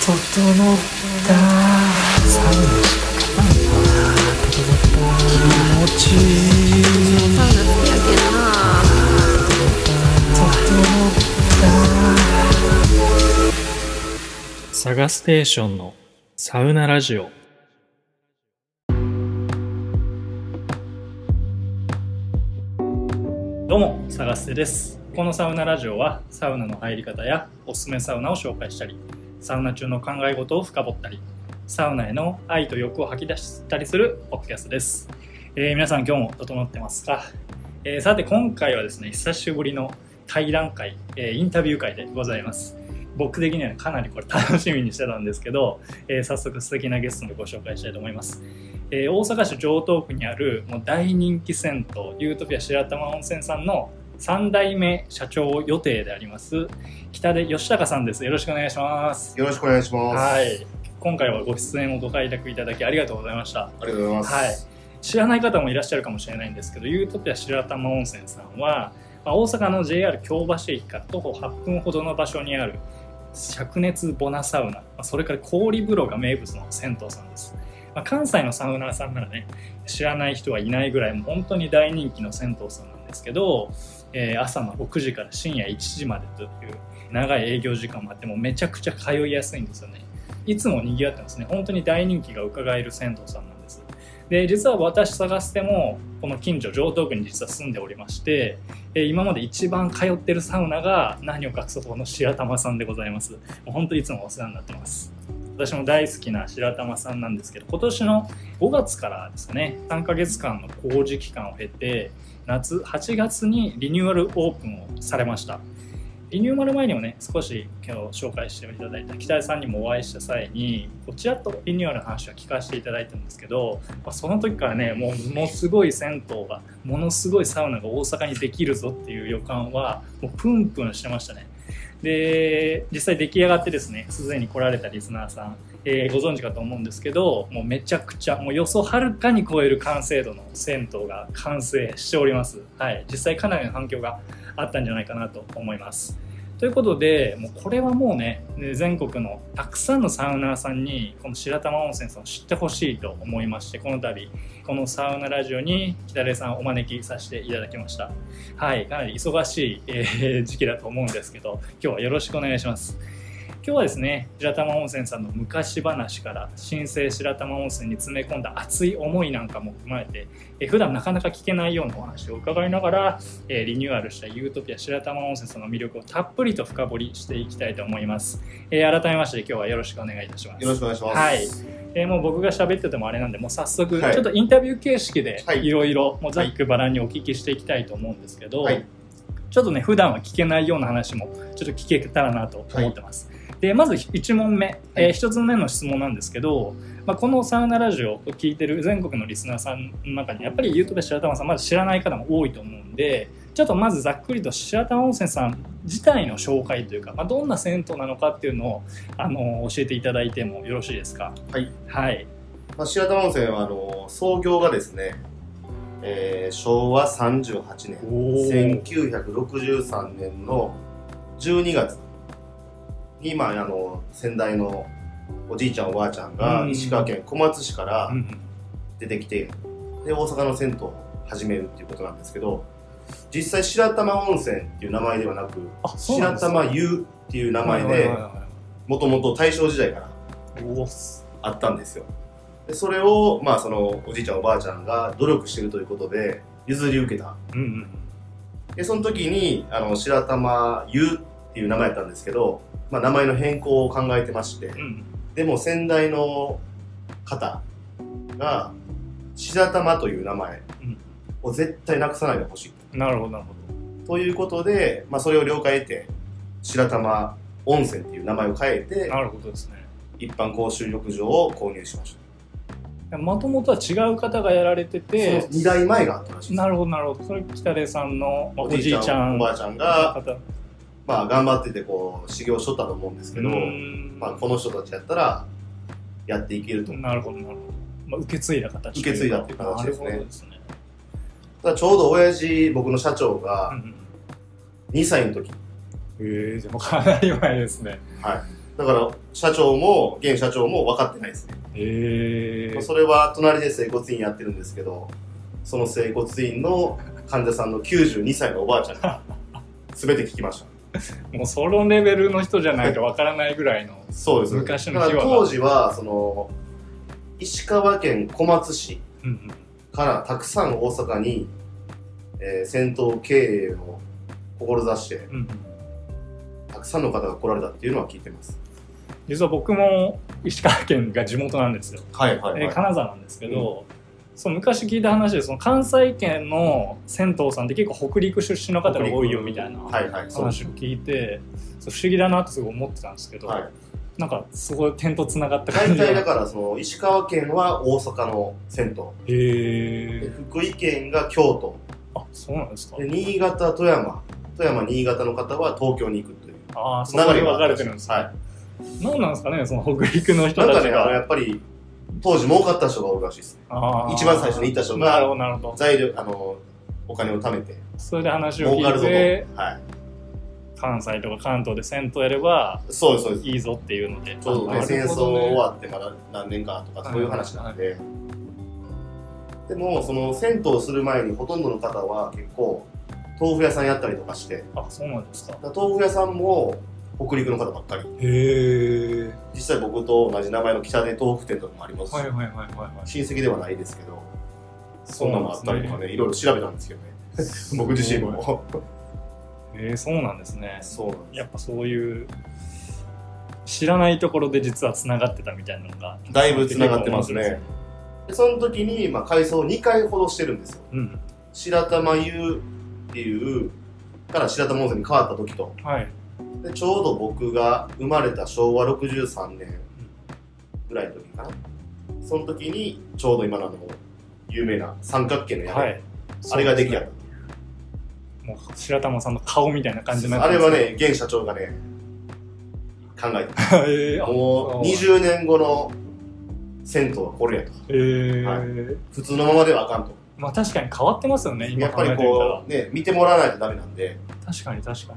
整った。サウナ整った気持ち。いいサウナ好きやけんな整ったサガステーションのサウナラジオ。どうも、サガステです。このサウナラジオは、サウナの入り方やおすすめサウナを紹介したり、サウナ中の考え事を深掘ったり、サウナへの愛と欲を吐き出したりするポッドキャストです。えー皆さん今日も整ってますか、えーさて今回はですね、久しぶりの対談会、えーインタビュー会でございます。僕的にはかなりこれ楽しみにしてたんですけど、えー早速素敵なゲストのご紹介したいと思います。えー大阪市城東区にあるもう大人気銭湯ユートピア白玉温泉さんの3代目社長予定であります北出義孝さんです。よろしくお願いします。よろしくお願いします。はい。今回はご出演をご開拓いただきありがとうございました。ありがとうございます。はい。知らない方もいらっしゃるかもしれないんですけどユートピア白玉温泉さんは、まあ大阪の JR 京橋駅から徒歩8分ほどの場所にある灼熱ボナサウナ、まあそれから氷風呂が名物の銭湯さんです、まあ関西のサウナーさんならね知らない人はいないぐらいもう本当に大人気の銭湯さんなんですけど、えー朝の6時から深夜1時までという長い営業時間もあってもうめちゃくちゃ通いやすいんですよね。いつも賑わってますね。本当に大人気が伺える銭湯さんなんです。で実は私探してもこの近所城東区に実は住んでおりましてえー今まで一番通ってるサウナが何を隠そうこの白玉さんでございます。もう本当にいつもお世話になってます。私も大好きな白玉さんなんですけど今年の5月からですかね3ヶ月間の工事期間を経て夏8月にリニューアルオープンをされました。リニューアル前にもね少し今日紹介していただいた北井さんにもお会いした際にこちらとリニューアルの話は聞かせていただいたんですけど、まあ、その時からねもうものすごい銭湯がものすごいサウナが大阪にできるぞっていう予感はもうプンプンしてましたね。で実際出来上がってですねすでに来られたリスナーさん、えーご存知かと思うんですけどもうめちゃくちゃもう予想はるかに超える完成度の銭湯が完成しております。はい。実際かなりの反響があったんじゃないかなと思います。ということでもうこれはもうね全国のたくさんのサウナーさんにこの白玉温泉さんを知ってほしいと思いましてこの度このサウナラジオに北出さんをお招きさせていただきました。はいかなり忙しい、えー時期だと思うんですけど今日はよろしくお願いします。今日はですね白玉温泉さんの昔話から新生白玉温泉に詰め込んだ熱い思いなんかも踏まえてえー普段なかなか聞けないようなお話を伺いながら、えーリニューアルしたユートピア白玉温泉さんの魅力をたっぷりと深掘りしていきたいと思います、えー改めまして今日はよろしくお願いいたします。よろしくお願いします。はい。えーもう僕が喋っててもあれなんでもう早速、はい。ちょっとインタビュー形式ではい。いろいろもうざっくばらんにお聞きしていきたいと思うんですけど、はい。ちょっとね普段は聞けないような話もちょっと聞けたらなと思ってます、でまず1問目、え1つ目の質問なんですけど、まあ、このサウナラジオを聞いてる全国のリスナーさんの中にやっぱりユートピア白玉さんまだ知らない方も多いと思うんでちょっとまずざっくりと白玉温泉さん自体の紹介というか、まあ、どんな銭湯なのかっていうのをあの教えていただいてもよろしいですか？はい。はい。まあ、白玉温泉はあの創業がですね、えー昭和38年、おー。1963年の12月に、まあ、あの先代のおじいちゃんおばあちゃんがうん。石川県小松市からうん出てきて、で大阪の銭湯を始めるっていうことなんですけど実際白玉温泉っていう名前ではなく白玉湯っていう名前でもともと大正時代からあったんですよ。でそれをまあそのおじいちゃんおばあちゃんが努力してるということで譲り受けた。うんうん。でその時にあの白玉湯っていう名前やったんですけど、まあ、名前の変更を考えてましてうん。でも先代の方が白玉という名前を絶対なくさないでほしい。うんなるほどなるほということで、まあ、それを了解得て白玉温泉っていう名前を変えてどなるほどですね。一般公衆浴場を購入しました。もともとは違う方がやられててその2代前があったらしいです。なるほどなるほど。それ北出さんのまあおおじいちゃんおばあちゃんのが、方まあ、頑張っててこう修行しとったと思うんですけど、うーん。まあ、この人たちやったらやっていけると。なるほどなるほど、まあ、受け継いだ形受け継いだっていう形ですね。ですね、ただちょうど親父僕の社長うがん。2歳の時、うん、ええでもかなり前ですね。はい、だから、社長も、現社長も分かってないですね。へえそれは隣で整骨院やってるんですけど、その整骨院の患者さんの92歳のおばあちゃんが、全て聞きました。もうそのレベルの人じゃないとわからないぐらいのそうです。昔の秘話が当時は、その、石川県小松市うんうん。からたくさん大阪に、えー銭湯経営を志して、うんうん。たくさんの方が来られたっていうのは聞いてます。実は僕も石川県が地元なんですよ、はいはえー金沢なんですけど、そう昔聞いた話でその関西圏の銭湯さんって結構北陸出身の方が多いよみたいな話を聞いてそう不思議だなってすごい思ってたんですけど、はい。なんかすごい点とつながった感大じが体だから、その、石川県は大阪の銭湯。でへえ福井県が京都。あそうなんですかで新潟、富山。富山、新潟の方は東京に行くという。ああそこで分かれてるんですね、は何なんですかねその北陸のい。なんかね、人たちが、あの、やっぱり、当時儲かった人がおるらしいです。ね。一番最初に行った人なるほが、どなるほど。材料、あの、お金を貯めて、それで話を聞。いてはい。関西とか関東で銭湯やればそうです、そうです。いいぞっていうので。ちょうどね、あ戦争終わってまだ何年かとかそういう話なんで、でもその銭湯する前にほとんどの方は結構豆腐屋さんやったりとかして。あそうなんですか。豆腐屋さんも北陸の方ばっかり。へえ実際僕と同じ名前の北出豆腐店とかもありますし、はいはいはいはいはい。親戚ではないですけどそんなのもあったりとかそうなんねいろいろ調べたんですけどね。僕自身も。へえそうなんですね。そうなんです。やっぱそういう知らないところで実はつながってたみたいなのがだいぶ繋がってますね。その時に、まあ、改装2回ほどしてるんですよ。白いですね白玉湯っていうから白玉温泉に変わった時と。うんはいでちょうど僕が生まれた昭和63年ぐらいの時かな。その時にちょうど今のあの有名な三角形の屋根、はい。あれが出来上がっもう白玉さんの顔みたいな感じになたあってれはね現社長がね考えた。あもう20年後の銭湯はこれやと。え。ーは普通のままではあかんと。まあ確かに変わってますよね今やっぱりこうね見てもらわないとダメなんで。確かに確か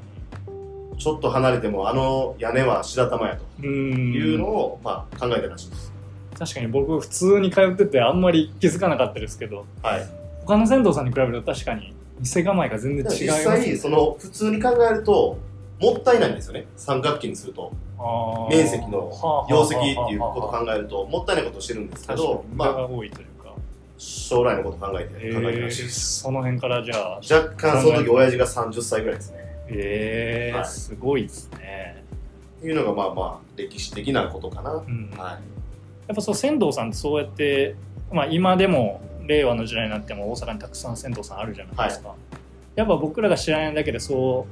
ちょっと離れてもあの屋根は白玉やと。いうのを、まあ、考えたらしいです。確かに僕普通に通っててあんまり気づかなかったですけど。はい。他の銭湯さんに比べると確かに店構えが全然違い実ます際その普通に考えるともったいないんですよね。三角形にすると。面積の容積っていうことを考えるともったいないことをしてるんですけど、まあ、多いというか、将来のことを考えてえ考えてーらしいです、その辺からじゃあ。若干その時親父が30歳ぐらいですねえーはい。すごいですね、っていうのがまあまあ歴史的なことかな、うん。やはっぱそう仙道さんってそうやって、まあ、今でも令和の時代になっても大阪にたくさん仙道さんあるじゃないですか、やっぱ僕らが知らないだけでそ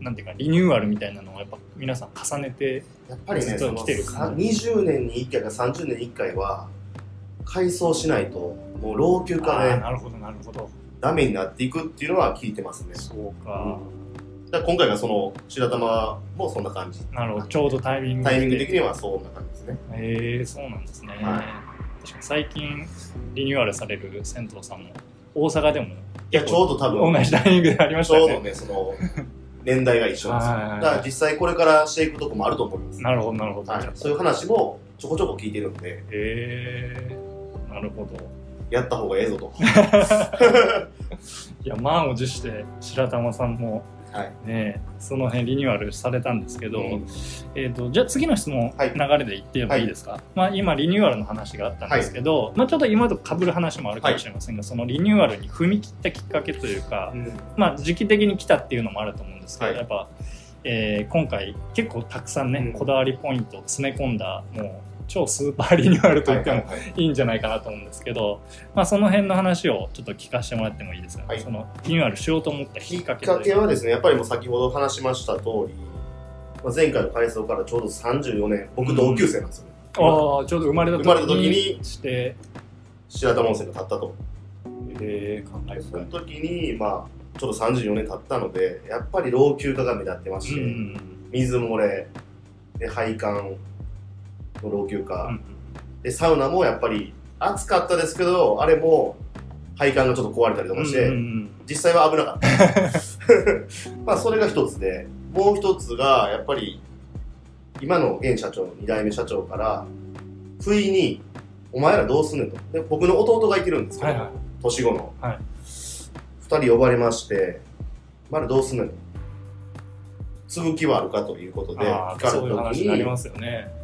うなんていうかリニューアルみたいなのをやっぱ皆さん重ねてい、やっぱりねずっとその来てるさ20年に1回か30年に1回は改装しないともう老朽化であーなるほどなるほど。ダメになっていくっていうのは聞いてますね。そうか、だから今回がその白玉もそんな感じ。なるほど。ちょうどタイミングタイミング的ににはそんな感じですね。えー、そうなんですね、は確かに最近リニューアルされる銭湯さんも大阪でも。いやちょうど多分。同じタイミングでありましちょうどねねその年代が一緒ですよ。はいはいはい。だから実際これからしていくとこもあると思います。なるほどなるほど、はい、そういう話もちょこちょこ聞いてるんで。えー、なるほど。やった方がええぞと。いや満を持して白玉さんもはい。ねその辺リニューアルされたんですけど、うん。えー、とじゃあ次の質問、はい。流れで言ってもいいですか、まあ、今リニューアルの話があったんですけど、まあ、ちょっと今と被る話もあるかもしれませんが、そのリニューアルに踏み切ったきっかけというか、まあ、時期的に来たっていうのもあると思うんですけど、はい。やっぱ、えー今回結構たくさんね、うん。こだわりポイントを詰め込んだもう超スーパーリニューアルと言ってもはいはいんじゃないかなと思うんですけど、まあ、その辺の話をちょっと聞かせてもらってもいいですか、はい。そのリニューアルしようと思ったききっっかけかけという。はですねやっぱりもう先ほど話しました通りまあ前回の改装からちょうど34年僕同級生なんですよね、ああちょうど生まれた時にして、白玉温泉が建ったと。えー、考えその時にまあちょうど34年経ったのでやっぱり老朽化が目立ってまして、うん。水漏れで配管の老朽化、うんでサウナもやっぱり暑かったですけどあれも配管がちょっと壊れたりとかして、うんうん実際は危なかった。まあそれが一つでもう一つがやっぱり今の現社長の2代目社長から不意に「お前らどうすんねん」と。で僕の弟がいてるんですけど、はいはい。年子の、はい。2人呼ばれまして「お前らどうすんねん」と「継ぐ気はあるか?」ということで聞かれた時に話になりますよね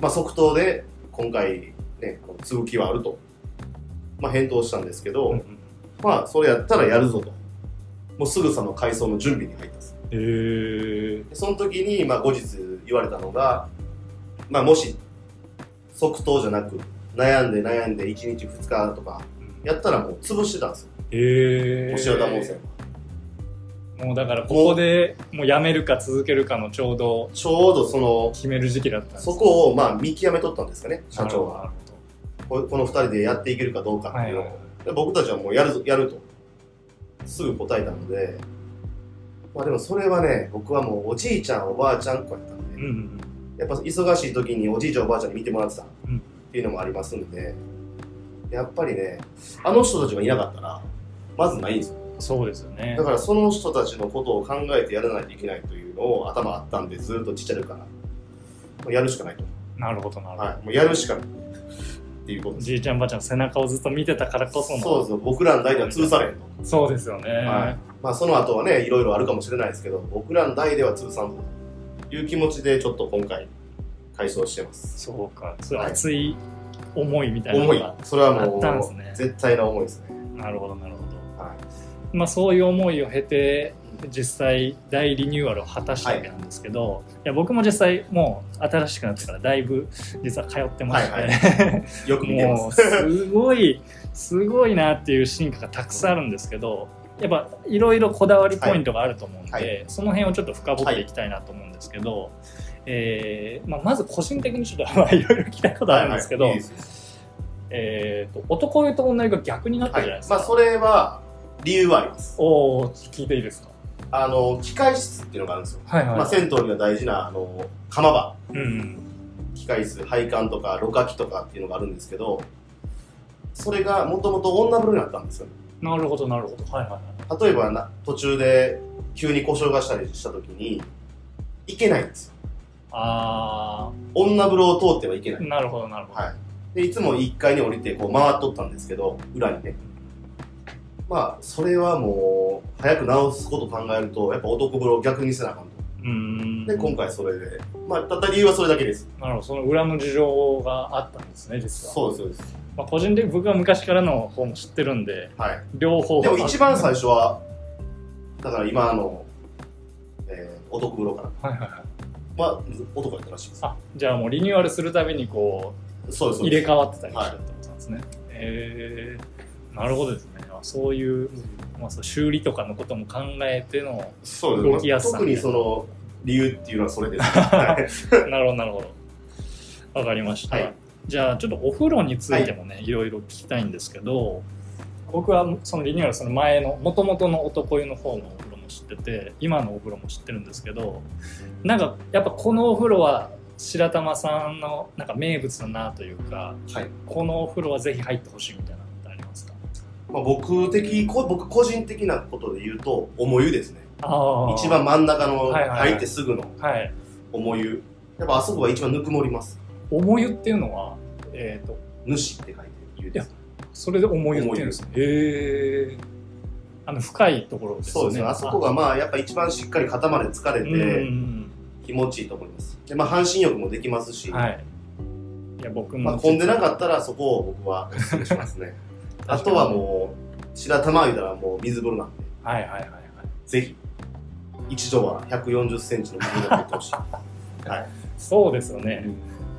まあ、即答で今回ね継ぐ気はあると、まあ、返答したんですけど、うんうん。まあそれやったらやるぞと。もうすぐさま改装の準備に入ったんです。へその時に、まあ、後日言われたのが、まあ、もし即答じゃなく悩んで悩んで1日2日とかやったらもう潰してたんですよ。へえ押田温泉はもうだからここでもうやめるか続けるかのちょうどちょうどその決める時期だったんです。そこをまあ見極めとったんですかね社長なはるここの2人でやっていけるかどうかっていうのを、はい僕たちはもうやるぞやると。すぐ答えたので。まあでもそれはね僕はもうおじいちゃんおばあちゃん子やったんで、うんうんやっぱ忙しい時におじいちゃんおばあちゃんに見てもらってたっうん。ていうのもありますんで。やっぱりねあの人たちがいなかったらまずないんですよそうですよね。だからその人たちのことを考えてやらないといけないというのを頭あったんでずっとちっちゃい時から。やるしかないと、なるほどなるほど、はい、もうやるしかないっていうことです。じいちゃんばあちゃんの背中をずっと見てたからこそのそうですよ僕らの代では潰されへんと、そうですよね、はい。まあその後はねいろいろあるかもしれないですけど僕らの代では潰さんぞという気持ちでちょっと今回改装してます。そうか。そうい。う熱い思いみたいな思い。のが、それはあもう、ね。絶対な思いですね。なるほどなるほど。はいまあ、そういう思いを経て実際大リニューアルを果たしたわけなんですけど、い、や僕も実際もう新しくなってからだいぶ実は通ってまして、はいよく見てま もうすすごいすごいなっていう進化がたくさんあるんですけどやっぱいろいろこだわりポイントがあると思うんで、はい。その辺をちょっと深掘っていきたいなと思うんですけど、えーまあ、まず個人的にちょっとまあいろいろ聞きたいことあるんですけど、はい。はい。いい。えーと男湯と女湯が逆になったじゃないですか。まあそれは理由はあります。おお聞いていいですか？あの機械室っていうのがあるんですよ、はいはい、まあ、銭湯には大事なあの釜場。うん機械室配管とかろ過器とかっていうのがあるんですけどそれがもともと女風呂になったんですよ。なるほどなるほど。はいはいはい。例えばな途中で急に故障がしたりした時に行けないんですよ。あ女風呂を通ってはいけない。あなるほどなるほど、はい。でいつも1階に降りてこう回っとったんですけど裏にねまあそれはもう早く直すこと考えるとやっぱ男風呂を逆にせなあかんと。うーん。で今回それで。まあたった理由はそれだけです。なるほど。その裏の事情があったんですね実は。そうですそうです。まあ、個人的に僕は昔からの方も知ってるんではい。両方でも一番最初はだから今あの、えー、男風呂から。はいはいはい。は男やったらしいです。あじゃあもうリニューアルするたびにこそうそうです。う入れ替わってたりしたってことなんですね、へえなるほどですね。あそういう,、まあ、そう修理とかのことも考えてのそう動きやすさ。特にその理由っていうのはそれです、は いなるほどなるほど。わかりました、はい。じゃあちょっとお風呂についてもね、い、ろいろ聞きたいんですけど僕はそのリニューアルその前のもともとの男湯の方のお風呂も知ってて今のお風呂も知ってるんですけどなんかやっぱこのお風呂は白玉さんのなんか名物だなというかはい。このお風呂はぜひ入ってほしいみたいなまあ、僕的こ僕個人的なことで言うと重湯ですね。あ一番真ん中のはいはいはい。入ってすぐのはい。重湯。やっぱあそこが一番ぬくもります。重湯っていうのはえっ、と主って書いて湯です。それで重湯っていうんですね。へえあの深いところですね。そうですね。あそこがまあやっぱ一番しっかり肩まで疲れてん気持ちいいと思います。でまあ半身浴もできますし、はい。いや僕もまあ、混んでなかったらそこを僕はおすすめしますねあとはもう白玉湯たらもう水風呂なんで。はいはいはいはい。ぜひ。一度は1 4 0センチの水風呂に入ってほしい。はい。そうですよね、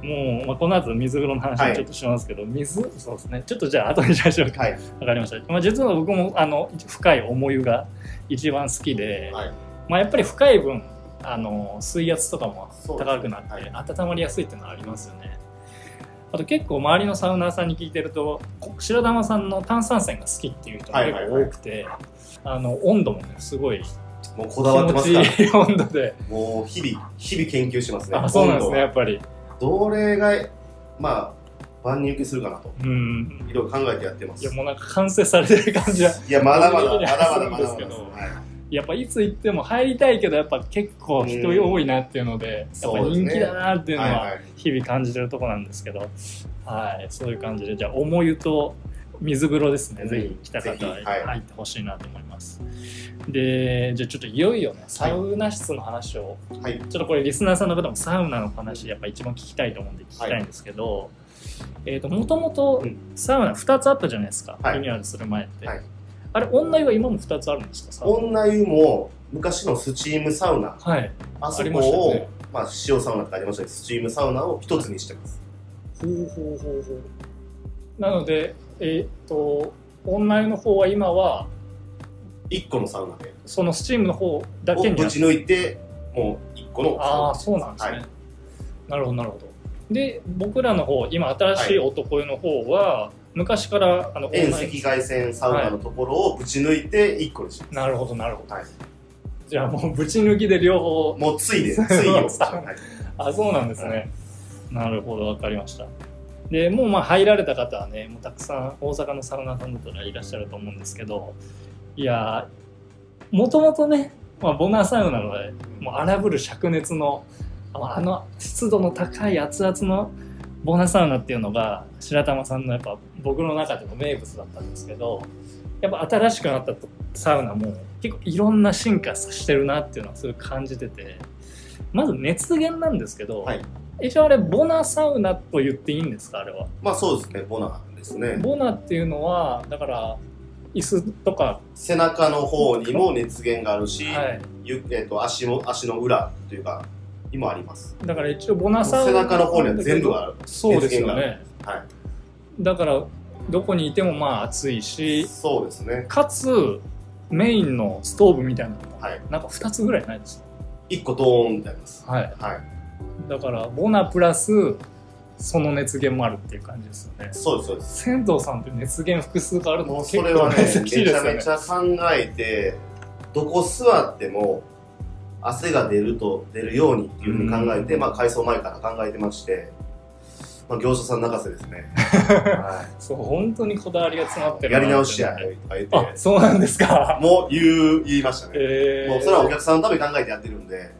もう、まあ、この後水風呂の話ちょっとしますけど、水そうですね。ちょっとじゃあ後にしましょうか。はい。わかりました、まあ、実は僕もあの深い重湯が一番好きで、はい。まあ、やっぱり深い分あの水圧とかも高くなって、はい。温まりやすいっていうのはありますよねあと結構周りのサウナーさんに聞いてるとこ白玉さんの炭酸泉が好きっていう人が結構多くて、あの温度もねすごいもうこだわってますか？ら気持ちいい温度で。もう日々日々研究してますね。あそうなんですねや温っぱり。どれがまあ万人受けするかなと。うん。いろいろ考えてやってます。いやもうなんか完成されてる感じはいやまだまだまだまだまだまだするんです。けどはいやっぱいつ行っても入りたいけどやっぱ結構人多いなっていうので、やっぱ人気だなっていうのははいはい日々感じてるとこなんですけど、はい、そういう感じで。じゃあ重湯と水風呂ですね、うんぜひ来た方は入ってほしいなと思います。でじゃあちょっといよいよねサウナ室の話を、はい。ちょっとこれリスナーさんの方もサウナの話やっぱ一番聞きたいと思うんで聞きたいんですけど、えっ、ともともとうん。サウナ2つあったじゃないですか、はい。リニューアルする前って、はいあれ女湯は今も2つあるんですか？女湯も昔のスチームサウナ。はい。あそこありまね。まあ塩サウナってありましたけどスチームサウナを一つにしてます。ほうほうほうほう。なのでえっ、と女湯の方は今は一個のサウナで。そのスチームの方だけにぶち抜いてもう一個のサウナ。ああそうなんですね、はい。なるほどなるほど。で僕らの方今新しい。男湯の方は、昔からあの遠赤外線サウナのところをぶち抜いて一個にします、なるほどなるほど。はい、じゃあもうぶち抜きで両方。もうついでついよ、はい。あそうなんですね、はなるほどわかりました。でもうまあ入られた方はねもうたくさん大阪のサウナさんだったらいらっしゃると思うんですけどいやもともとね、まあ、ボナーサウナのねもう荒ぶる灼熱のああの湿度の高い熱々のボナサウナっていうのが白玉さんのやっぱ僕の中でも名物だったんですけどやっぱ新しくなったサウナも結構いろんな進化してるなっていうのはすごい感じててまず熱源なんですけど、はい。一応あれボナサウナと言っていいんですかあれは？まあそうですねボナですね。ボナっていうのはだから椅子とか、背中の方にも熱源があるし、はい、ゆえー、と足も足の裏というかにもあります。だから一応ボナサウナ背中の方には全部ある。そうですよね。はい。だからどこにいてもまあ暑いしそうですね。かつメインのストーブみたいなのもはい。なんか2つぐらいないです。一個ドーンってあります。はい。はい。だからボナプラスその熱源もあるっていう感じですよね。そうですそうです。銭湯さんって熱源複数があるのもう結構それはね難しいめちゃめちゃ考えてどこ座っても汗が出ると出るようにっていうふうに考えて、うんまあ改装前から考えてまして、まあ、業者さん泣かせですね、はそう本当にこだわりが詰まってい、るやり直しやとか言っあてそうなんですか。もう言う言いましたね、えー、もうそれはお客さんのために考えてやってるんで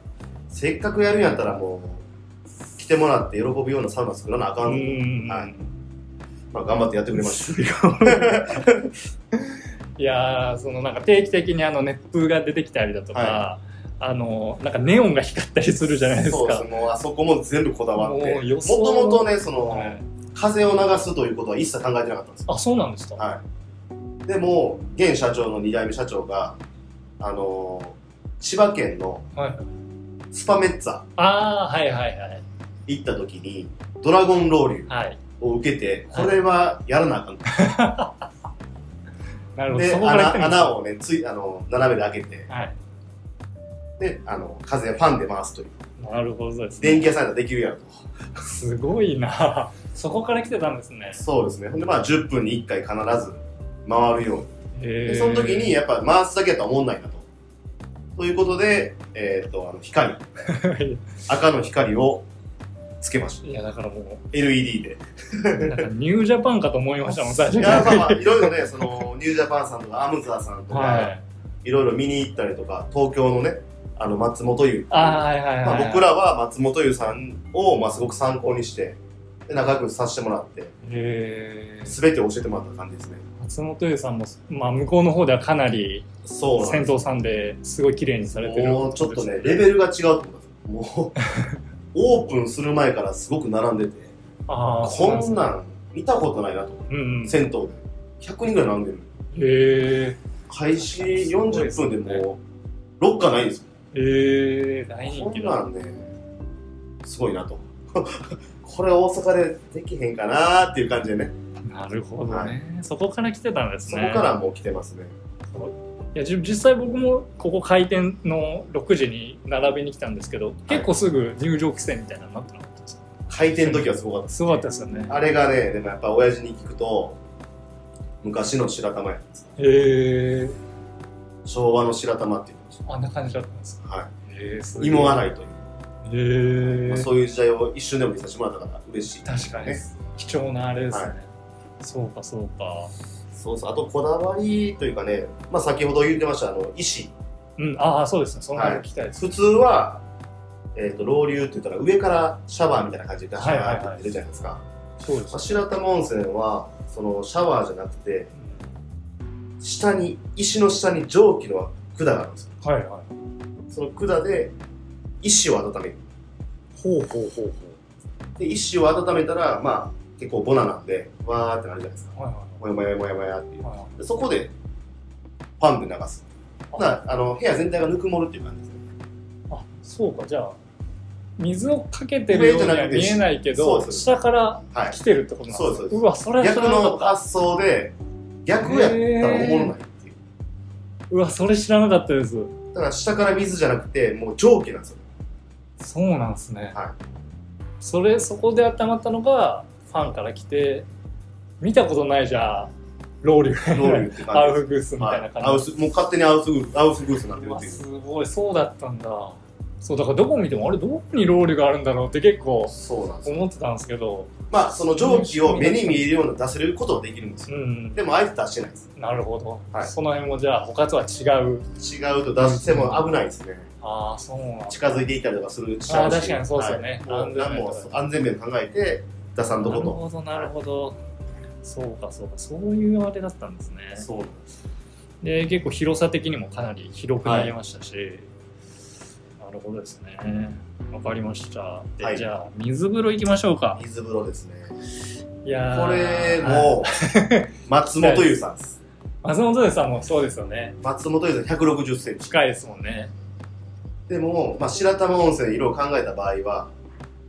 せっかくやるんやったらもう来てもらって喜ぶようなサウナ作らなあかうんんはい。まあ、頑張ってやってくれました いやーそのなんか定期的にあの熱風が出てきたりだとか、はあのなんかネオンが光ったりするじゃないですか。そうです。もうあそこも全部こだわって。もともとねその、はい。風を流すということは一切考えてなかったんですよ。あそうなんですか、はい、でも現社長の2代目社長があのー千葉県のはい、スパメッツァああはいはいはい。行った時にドラゴンロウリュはい。を受けてこれはやらなあかん。なるほど。で穴穴をねついあの斜めで開けてはいであの風ファンで回すという。なるほどですね。電気屋さんやったらできるやんと。すごいな。そこから来てたんですね。そうですね。ほんでまあ10分に1回必ず回るように。でその時にやっぱ回すだけやったら思んないなと。ということで、えー、とあの光。赤の光をつけました。いやだからも LED で。うなんかニュージャパンかと思いましたもん最初。いやまあまあいろいろねそのニュージャパンさんとかアムザーさんとか、はい。い、ろいろ見に行ったりとか東京のねあの松本湯あーはいはいはい、まあ、僕らは松本湯さんを、まあ、すごく参考にしてで仲良くさせてもらって全て教えてもらった感じですね。松本湯さんも、まあ、向こうの方ではかなりそうなんです。銭湯さんですごい綺麗にされてる。もうちょっとねレベルが違うったんです。よもう オープンする前からすごく並んでてあこんなん見たことないなとうんうん。へ銭湯で。100人ぐらい並んでる。え開始40分でもうロッカーないんですよえー、大人こ気だ。んなんねすごいなと。これ大阪でできへんかなっていう感じでね。なるほどね、はそこから来てたんですそねこからもう来てますね。いやじ実際僕もここ開店の6時に並びに来たんですけど、結構すぐ入場規制みたいなのになってなかったですか？開店の時はすごかったですすごかったですよね。あれがねでもやっぱ親父に聞くと昔の白玉やったんですへえ昭和の白玉って言ってましあんな感じだったんですはへえすい、芋洗いという、へえまあ、そういう時代を一瞬でも見させてもらったから嬉しい。確かに。ね。貴重なあれですね、はい。そうかそうか。そうそう。あとこだわりというかね、まあ、先ほど言ってましたあの石。うんああそうですね。その辺聞きたいです、普通は、えー、と老流って言ったら上からシャワーみたいな感じでシャワーって出るじゃないですか、そうですまあ白玉温泉はそのシャワーじゃなくて下に石の下に蒸気の管があるんですよはいはい。その管で石を温める。ほうほうほうで石を温めたらまあ結構ボナなんでわーってなるじゃないですか。ほうはいもやもやもやもやっていう。はいはい。でそこでファンで流す。ほなあ。の部屋全体がぬくもるっていう感じですね。あそうか。じゃあ水をかけてるようには見えないけど下からはい。来てるってことなんですそうですそうわそれ逆の発想で逆やったらおもろないううわそれ知らなかったです。だから下から水じゃなくてもう蒸気なんですよ。そうなんですね、はい。それそこで温まったのがファンから来て見たことないじゃん。ロウリュロウリュってア感じウフグースみたいなはい、アウ感じ、スもう勝手にアウスグースアウスグースになってうわるっていう。すごいそうだったんだ。そうだからどこ見てもあれどこにロウリュがあるんだろうって結構そうなんですよ。思ってたんですけどまあその蒸気を目に見えるような出せることはできるんですよ。うんでもあえて出してないです。なるほど、はい。その辺もじゃあ他とは違う。違うと出しても危ないですね。ああそう近づいていたりとかするし。あー確かにそうですよね。はい、もう何も安全面考えて出さんとなることほどなるほど。そうかそうか。そういうあれだったんですね。そうなんです。で結構広さ的にもかなり広くなりましたし、なるほどですね。わかりました。で、はい。じゃあ水風呂行きましょうか。水風呂ですね。いやー。これはい。も松本優さんです。松本さんもそうですよね。松本優さん1 6 0センチ。近いですもんね。でも、まあ、白玉温泉で色を考えた場合は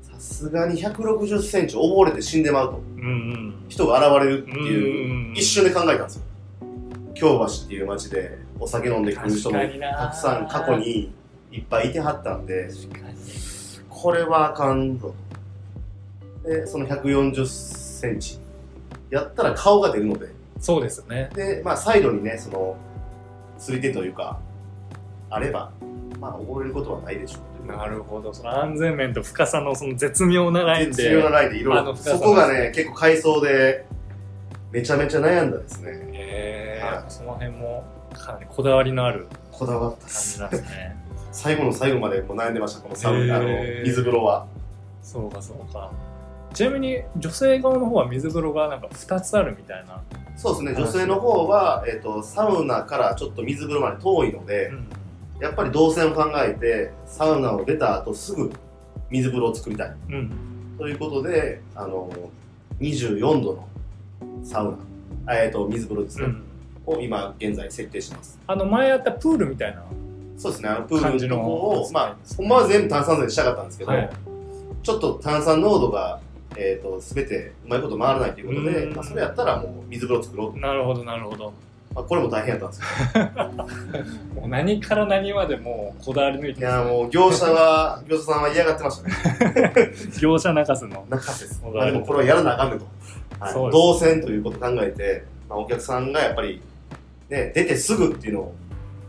さすがに1 6 0センチ溺れて死んでまうと。うんうん。人が現れるってうんいう一瞬で考えたんですよ。京橋っていう街でお酒飲んでくる人もたくさん過去にいっぱいいてはったんでこれはあかんとでその1 4 0センチ。やったら顔が出るので。そうですよね。で、まあ、サイドにねその釣り手というかあればまあ溺れることはないでしょうなるほど。その安全面と深さのその絶妙なラインで必要なラインでいろいろそこがね結構階層でめちゃめちゃ悩んだですね。へえはいその辺もかなりこだわりのあるこだわったっ感すじなんですね最後の最後までもう悩んでましたこのサウナ水風呂は。そうかそうか。ちなみに女性側の方は水風呂がなんか2つあるみたいな、そうですね。女性の方は、えー、とサウナからちょっと水風呂まで遠いので、やっぱり動線を考えてサウナを出た後すぐ水風呂を作りたい。うん。ということであの24度のサウナ、えー、と水風呂ですね、うん。を今現在設定してます。あの前あったプールみたいなそうですねあのプールののとこをまあほんまは全部炭酸水にしたかったんですけど、はい。ちょっと炭酸濃度が、えー、と全てうまいこと回らないということで、うん。まあ、それやったらもう水風呂作ろうと、なるほどなるほど。まあ、これも大変やったんですけ もう何から何までもうこだわり抜いどいてますやもう業者は 業者さんは嫌がってましたね。業者泣かすの。中瀬です。そうまあでもこれはやらなあかんねと、はい、動線ということを考えて、まあ、お客さんがやっぱり、ね、出てすぐっていうのを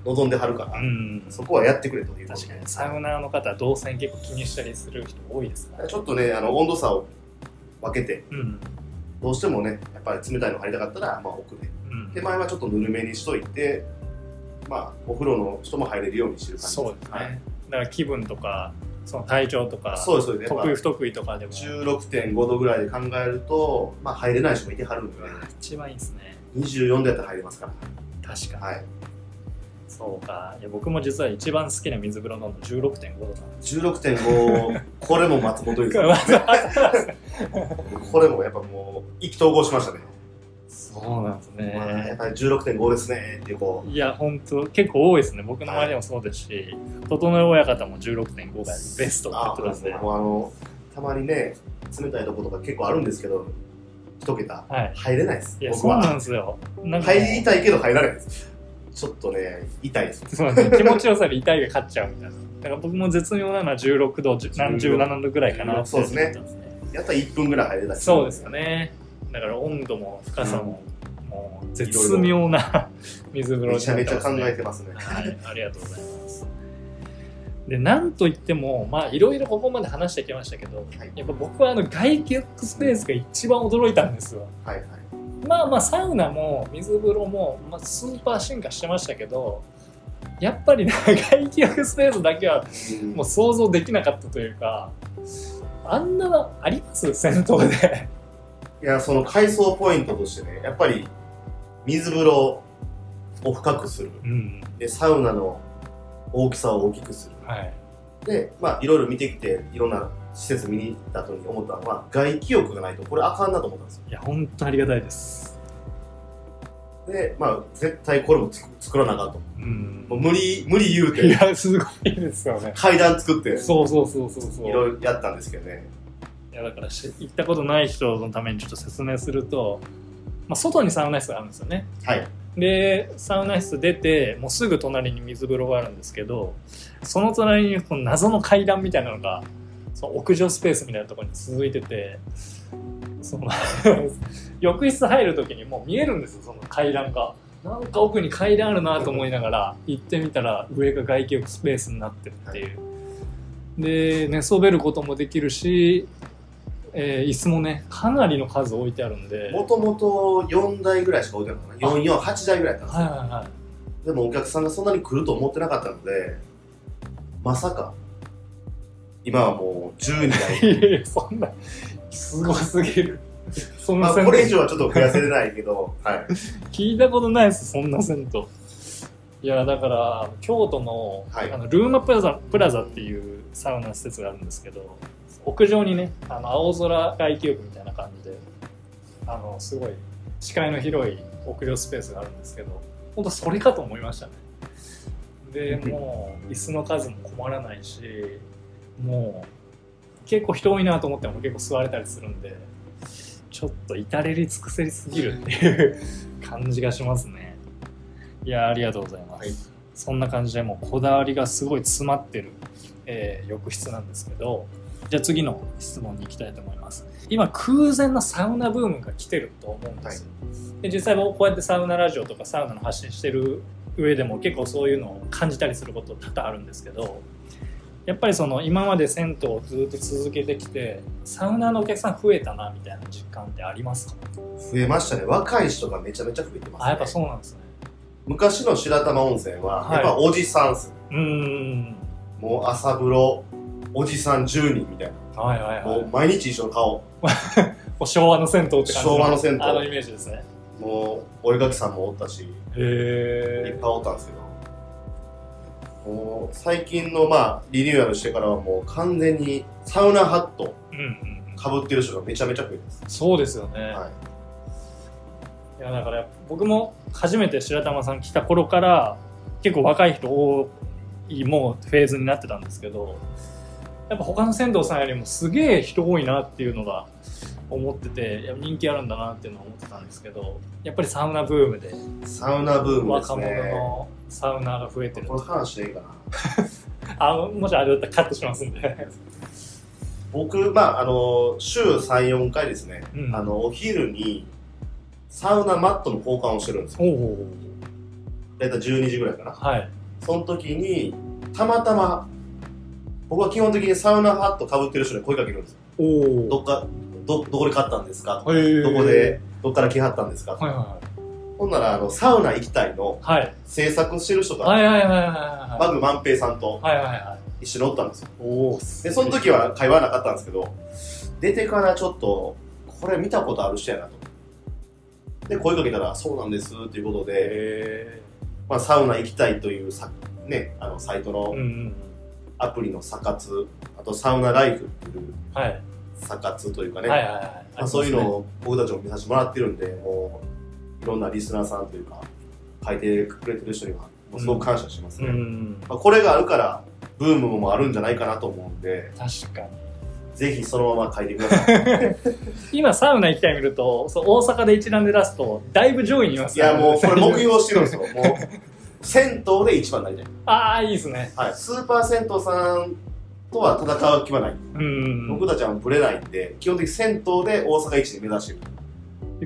望んではるから、うん。そこはやってくれというサウナーの方動線結構気にしたりする人多いですから。ちょっとねあの温度差を分けてうん。どうしてもねやっぱり冷たいの入りたかったら、まあ、奥で。うん。手前はちょっとぬるめにしといてまあお風呂の人も入れるようにしてる感じ。そうですね、はい。だから気分とかその体調とかそうですそうです。やっぱ得意不得意とかでも。16.5度ぐらいで考えると、まあ、入れない人もいてはるんで、一番いいですね。24度やったら入れますか確かに、ら、はい、そうか。いや僕も実は一番好きな水風呂の温度16.5度なんです。16.5これも松本ですわざわざこれもやっぱもう意気投合しましたね、そうなんですまあ、やっねぱり16.5ですねっていうこいや本当結構多いですね。僕の周りでもそうですし整え親方も16.5がベストうって言ってたんでもうあのたまにね冷たいとことか結構あるんですけど一桁。はい。入れないです。いやそうなんですよ。入りたいけど入らないですちょっとね痛いですそうなんです気持ちよさで痛いが勝っちゃうみたいな。だから僕も絶妙なのは16度10何17度ぐらいかな。ってそうですね。やったら1分ぐらい入れたそうですよね。だから温度も深さも、もう絶妙な水風呂めちゃめちゃ考えててますね。はい。ありがとうございます。でなんといってもまあいろいろここまで話してきましたけど、はい。やっぱ僕はあの外気スペースが一番驚いたんですよ。はいはいまあまあサウナも水風呂も、まあ、スーパー進化してましたけどやっぱりね外気浴スペースだけはうん。もう想像できなかったというかあんなのあります？銭湯で。いや、その改装ポイントとしてね、やっぱり水風呂を深くする。うん。で、サウナの大きさを大きくする。はい。で、まあ、いろいろ見てきて、いろんな施設見に行った後に思ったのは、外気浴がないとこれあかんなと思ったんですよ。いや本当ありがたいですで、まあ、絶対これも作らなあかんと。うんもう無理、無理言ういて、やすごいですよね階段作って、そうそうそうそうそういろいろやったんですけどね。いやだからし行ったことない人のためにちょっと説明すると、まあ、外にサウナ室があるんですよねはい。でサウナ室出てもうすぐ隣に水風呂があるんですけどその隣にこの謎の階段みたいなのがその屋上スペースみたいなところに続いててその 浴室入る時にもう見えるんですよその階段が。なんか奥に階段あるなと思いながら行ってみたら上が外気浴スペースになってるっていう。で寝そべることもできるし、えー椅子もねかなりの数置いてあるんで。もともと4台ぐらいしか置いてなかった。かな。4、4、8台ぐらいやったんですよ。はいはいはい。でもお客さんがそんなに来ると思ってなかったので、まさか、今はもう12い台。やいやそんな、すごすぎる。そんまあ、な銭湯、これ以上はちょっと増やせれないけど、はい。聞いたことないです、そんな銭湯。いや、だから、京都の,、はいあのルーマプラザプラザっていうサウナ施設があるんですけど、屋上にね、あの青空外気浴みたいな感じで、あの、すごい視界の広い屋上スペースがあるんですけど、本当それかと思いましたね。で、もう、椅子の数も困らないし、もう、結構人多いなと思っても結構座れたりするんで、ちょっと至れり尽くせりすぎるっていう感じがしますね。いや、ありがとうございます。はいそんな感じでもうこだわりがすごい詰まってる、えー浴室なんですけど、じゃあ次の質問に行きたいと思います。今、空前のサウナブームが来てると思うんですよ。で実際僕こうやってサウナラジオとかサウナの発信してる上でも結構そういうのを感じたりすること多々あるんですけどやっぱりその今まで銭湯をずっと続けてきてサウナのお客さん増えたなみたいな実感ってありますか？増えましたね。若い人がめちゃめちゃ増えてます、ね。あやっぱそうなんですね昔の白玉温泉は、はいやっぱおじさんっす。うーんもう朝風呂、おじさん10人みたいはいはいな。はいもう毎日一緒の顔。昭和の銭湯って感じ昭和の銭湯あのイメージですねもう、お絵描きさんもおったし、いっへぱいおったんですけど。もう、最近のまあ、リニューアルしてからはもう完全にサウナハットえうんうんうん被ってる人がめちゃめちゃ増えてます。そうですよね、はい。いやだから僕も初めて白玉さん来た頃から結構若い人多いもうフェーズになってたんですけどやっぱ他の銭湯さんよりもすげえ人多いなっていうのが思ってていや人気あるんだなっていうのは思ってたんですけどやっぱりサウナブームでサウナブームです若者ね。のサウナーが増えてる。この話でいいかな。あもしあれだったらカットしますんで。僕、まあ、あの、週3、4回ですね、うん。あの、お昼にサウナマットの交換をしてるんですよ。おおだいたい12時ぐらいかな。はい。その時に、たまたま、僕は基本的にサウナハット被ってる人に声かけるんですよ。おどっか、ど、どこで買ったんですかとか、どこで、どっから来はったんですかとか。はいはほんなら、あの、サウナ行きたいの。いはい。制作してる人が、はいはいはいはいはいバグ万平さんと。はいはいはい一緒におったんですよ。おおで、その時は会話なかったんですけど、出てからちょっと、これ見たことある人やなと。で、声かけたら、そうなんですっていうことで、へまあ、サウナ行きたいというさ、ね、あの、サイトえのうんうんアプリのサ活、あとサウナライフっていうはい。サ活というかね、はいはいはい。まあ、そういうのを僕たちも見させてもらってるんで、もう、いろんなリスナーさんというか、書いてくれてる人には、もうすごく感謝しますね。うんまあ、これがあるから、ブームもあるんじゃないかなと思うんで、確かにぜひそのまま書いてください。今サウナ行きたい見るとそう大阪で一覧で出すとだいぶ上位にいますいや、もう、これ目標してるんですよ。もう、銭湯で一番になりたい。ああいいですねはい。スーパー銭湯さんとは戦う気はない。うん僕たちはブレないんで、基本的に銭湯で大阪一に目指してる。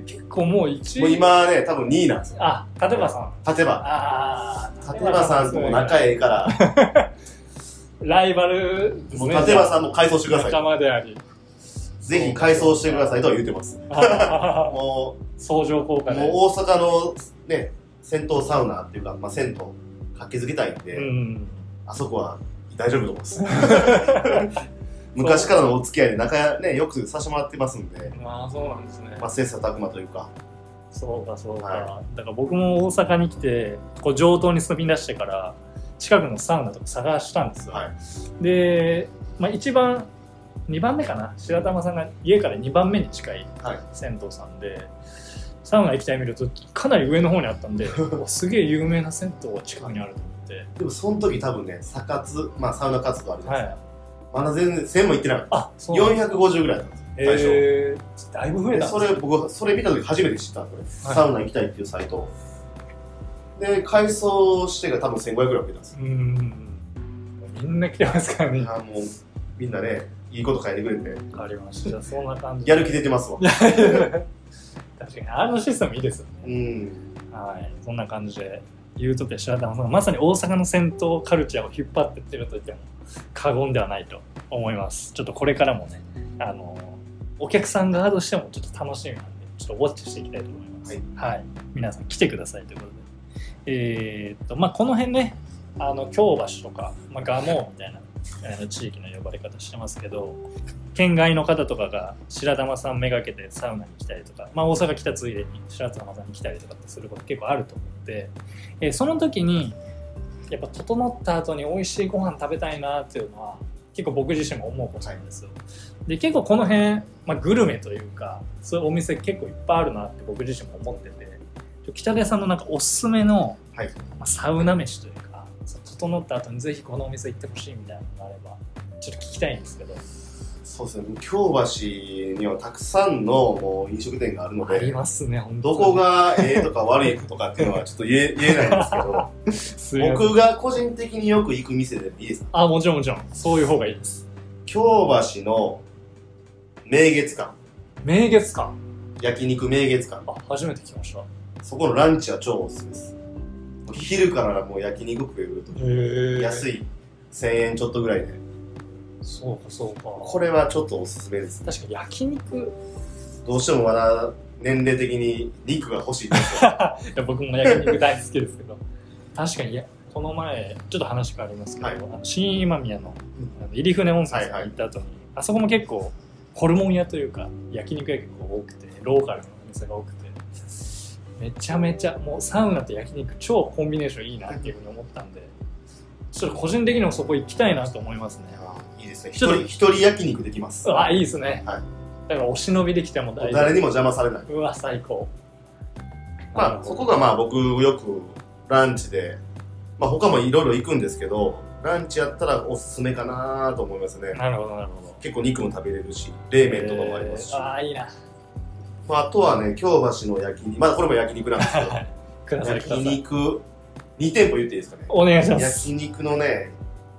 結構もう1もう今ね、多分2位なんですよ。あ立場さん立場。ああ立場さんとも仲ええから、ライバルですね立場さんも改装してくださ仲い。間でありぜひ改装してくださいとは言ってます。も相乗効う、果でもう大阪のね、銭湯サウナっていうか、まあ銭湯活気づけたいんで、うんあそこは大丈夫と思います。昔からのお付き合いで仲ね、よくさせてもらってますんで、まあそうなんですね。まあ、切磋琢磨というか、そうかそうか、はだから僕も大阪に来てこう上東に住み出してから近くのサウナとか探したんですよ、はい。で、まあ、一番2番目かな。白玉さんが家から2番目に近いはい。銭湯さんでサウナ行きたい見るとかなり上の方にあったんで すげえ有名な銭湯が近くにあると思って。でもその時多分ね、サ活、まあサウナ活動あるじゃないですはい。か。まだ全然1000も行ってなかった。あそうなんです450ぐらいだったんですよ、最初。えー、だいぶ増えでたそれ僕それ見た時初めて知ったのこれ、はい。サウナ行きたいっていうサイトで改装してが多分1500ぐらい増えたんですよ。うんみんな来てますからね。いやもうみんなねいいこと書いてくれて。わかりました。そんな感じやる気出てますわ。確かにあのシステムいいですよね。うん。はい、そんな感じで、ユートピア白玉さんがまさに大阪の戦闘カルチャーを引っ張ってってると言っても過言ではないと思います。ちょっとこれからもね、あの、お客さん側としてもちょっと楽しみなんで、ちょっとウォッチしていきたいと思います。はい。皆さん来てくださいということで。えーっと、まあこの辺ね、あの、京橋とか、まあ、蒲生みたいな、えー地域の呼ばれ方してますけど、県外の方とかが白玉さんめがけてサウナに来たりとか、まあ、大阪来たついでに白玉さんに来たりとかってすること結構あると思って、えーその時にやっぱ整った後に美味しいご飯食べたいなっていうのは結構僕自身も思うことなんですよ。で結構この辺、まあ、グルメというかそういうお店結構いっぱいあるなって僕自身も思ってて北出さんのなんかおすすめの、はいまあ、サウナ飯というか整った後にぜひこのお店行ってほしいみたいなのがあればちょっと聞きたいんですけど。そうですね京橋にはたくさんのもう飲食店があるのありでますね、本当に。どこがええとか悪いとかっていうのはちょっと言え言えないんですけど 僕が個人的によく行く店でいいですかあ、もちろんもちろん。そういう方がいいです。京橋の名月館名月館？焼肉名月館あ、初めて聞きました。そこのランチは超おすすめです昼からもう焼肉食えると。安い1000円ちょっとぐらいでそうか、そうか。これはちょっとおすすめですね。確かに焼肉、どうしてもまだ年齢的に肉が欲しいです。僕も焼肉大好きですけど、確かに、この前、ちょっと話変わりますけど、はい。あの新今宮の入船温泉に行った後に、あそこも結構、ホルモン屋というか、焼肉屋結構多くて、ローカルのお店が多くて、めちゃめちゃ、もうサウナと焼肉超コンビネーションいいなっていうふうに思ったんで、ちょっと個人的にもそこ行きたいなと思いますね。ですね一人一人焼肉できますあ、いいですね。はいだからお忍びできても大丈誰にも邪魔されない夫。うわ、最高。まあそこがまあ僕よくランチでまあ他もいろいろ行くんですけどランチやったらおすすめかなと思いますねなるほど、なるほど。結構肉も食べれるし冷麺とかもありますし、えーああ、いいな。まあ、あとはね京橋の焼肉まあこれも焼肉なんですけど ください、くだ焼。肉2店舗言っていいですかねお願いします。焼肉のね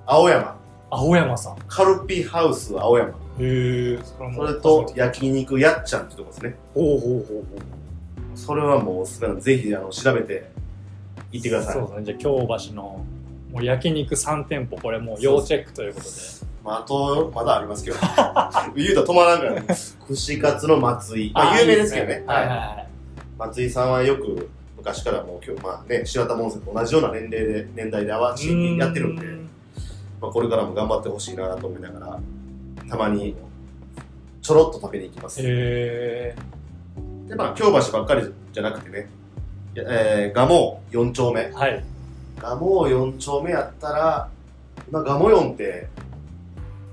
青山青山さん。カルピハウス青山へえ。それそれと焼肉やっちゃんってとこですねほうほうほうほう。それはもうぜひあの調べて行ってくださいそうですね。じゃあ、京橋のもう焼肉3店舗、これもう要チェックということで。まあ、あとまだありますけど 言うたら止まらんからね串カツの松井、まあ、有名ですけどねはいはいはい。松井さんはよく昔からもう今日まあね白玉温泉と同じような年齢で年代で合わせてやってるんでまあ、これからも頑張ってほしいなと思いながらたまにちょろっと食べに行きますへえ。でまあ京橋ばっかりじゃなくてねえー、蒲生4丁目はい。蒲生4丁目やったら今蒲生4って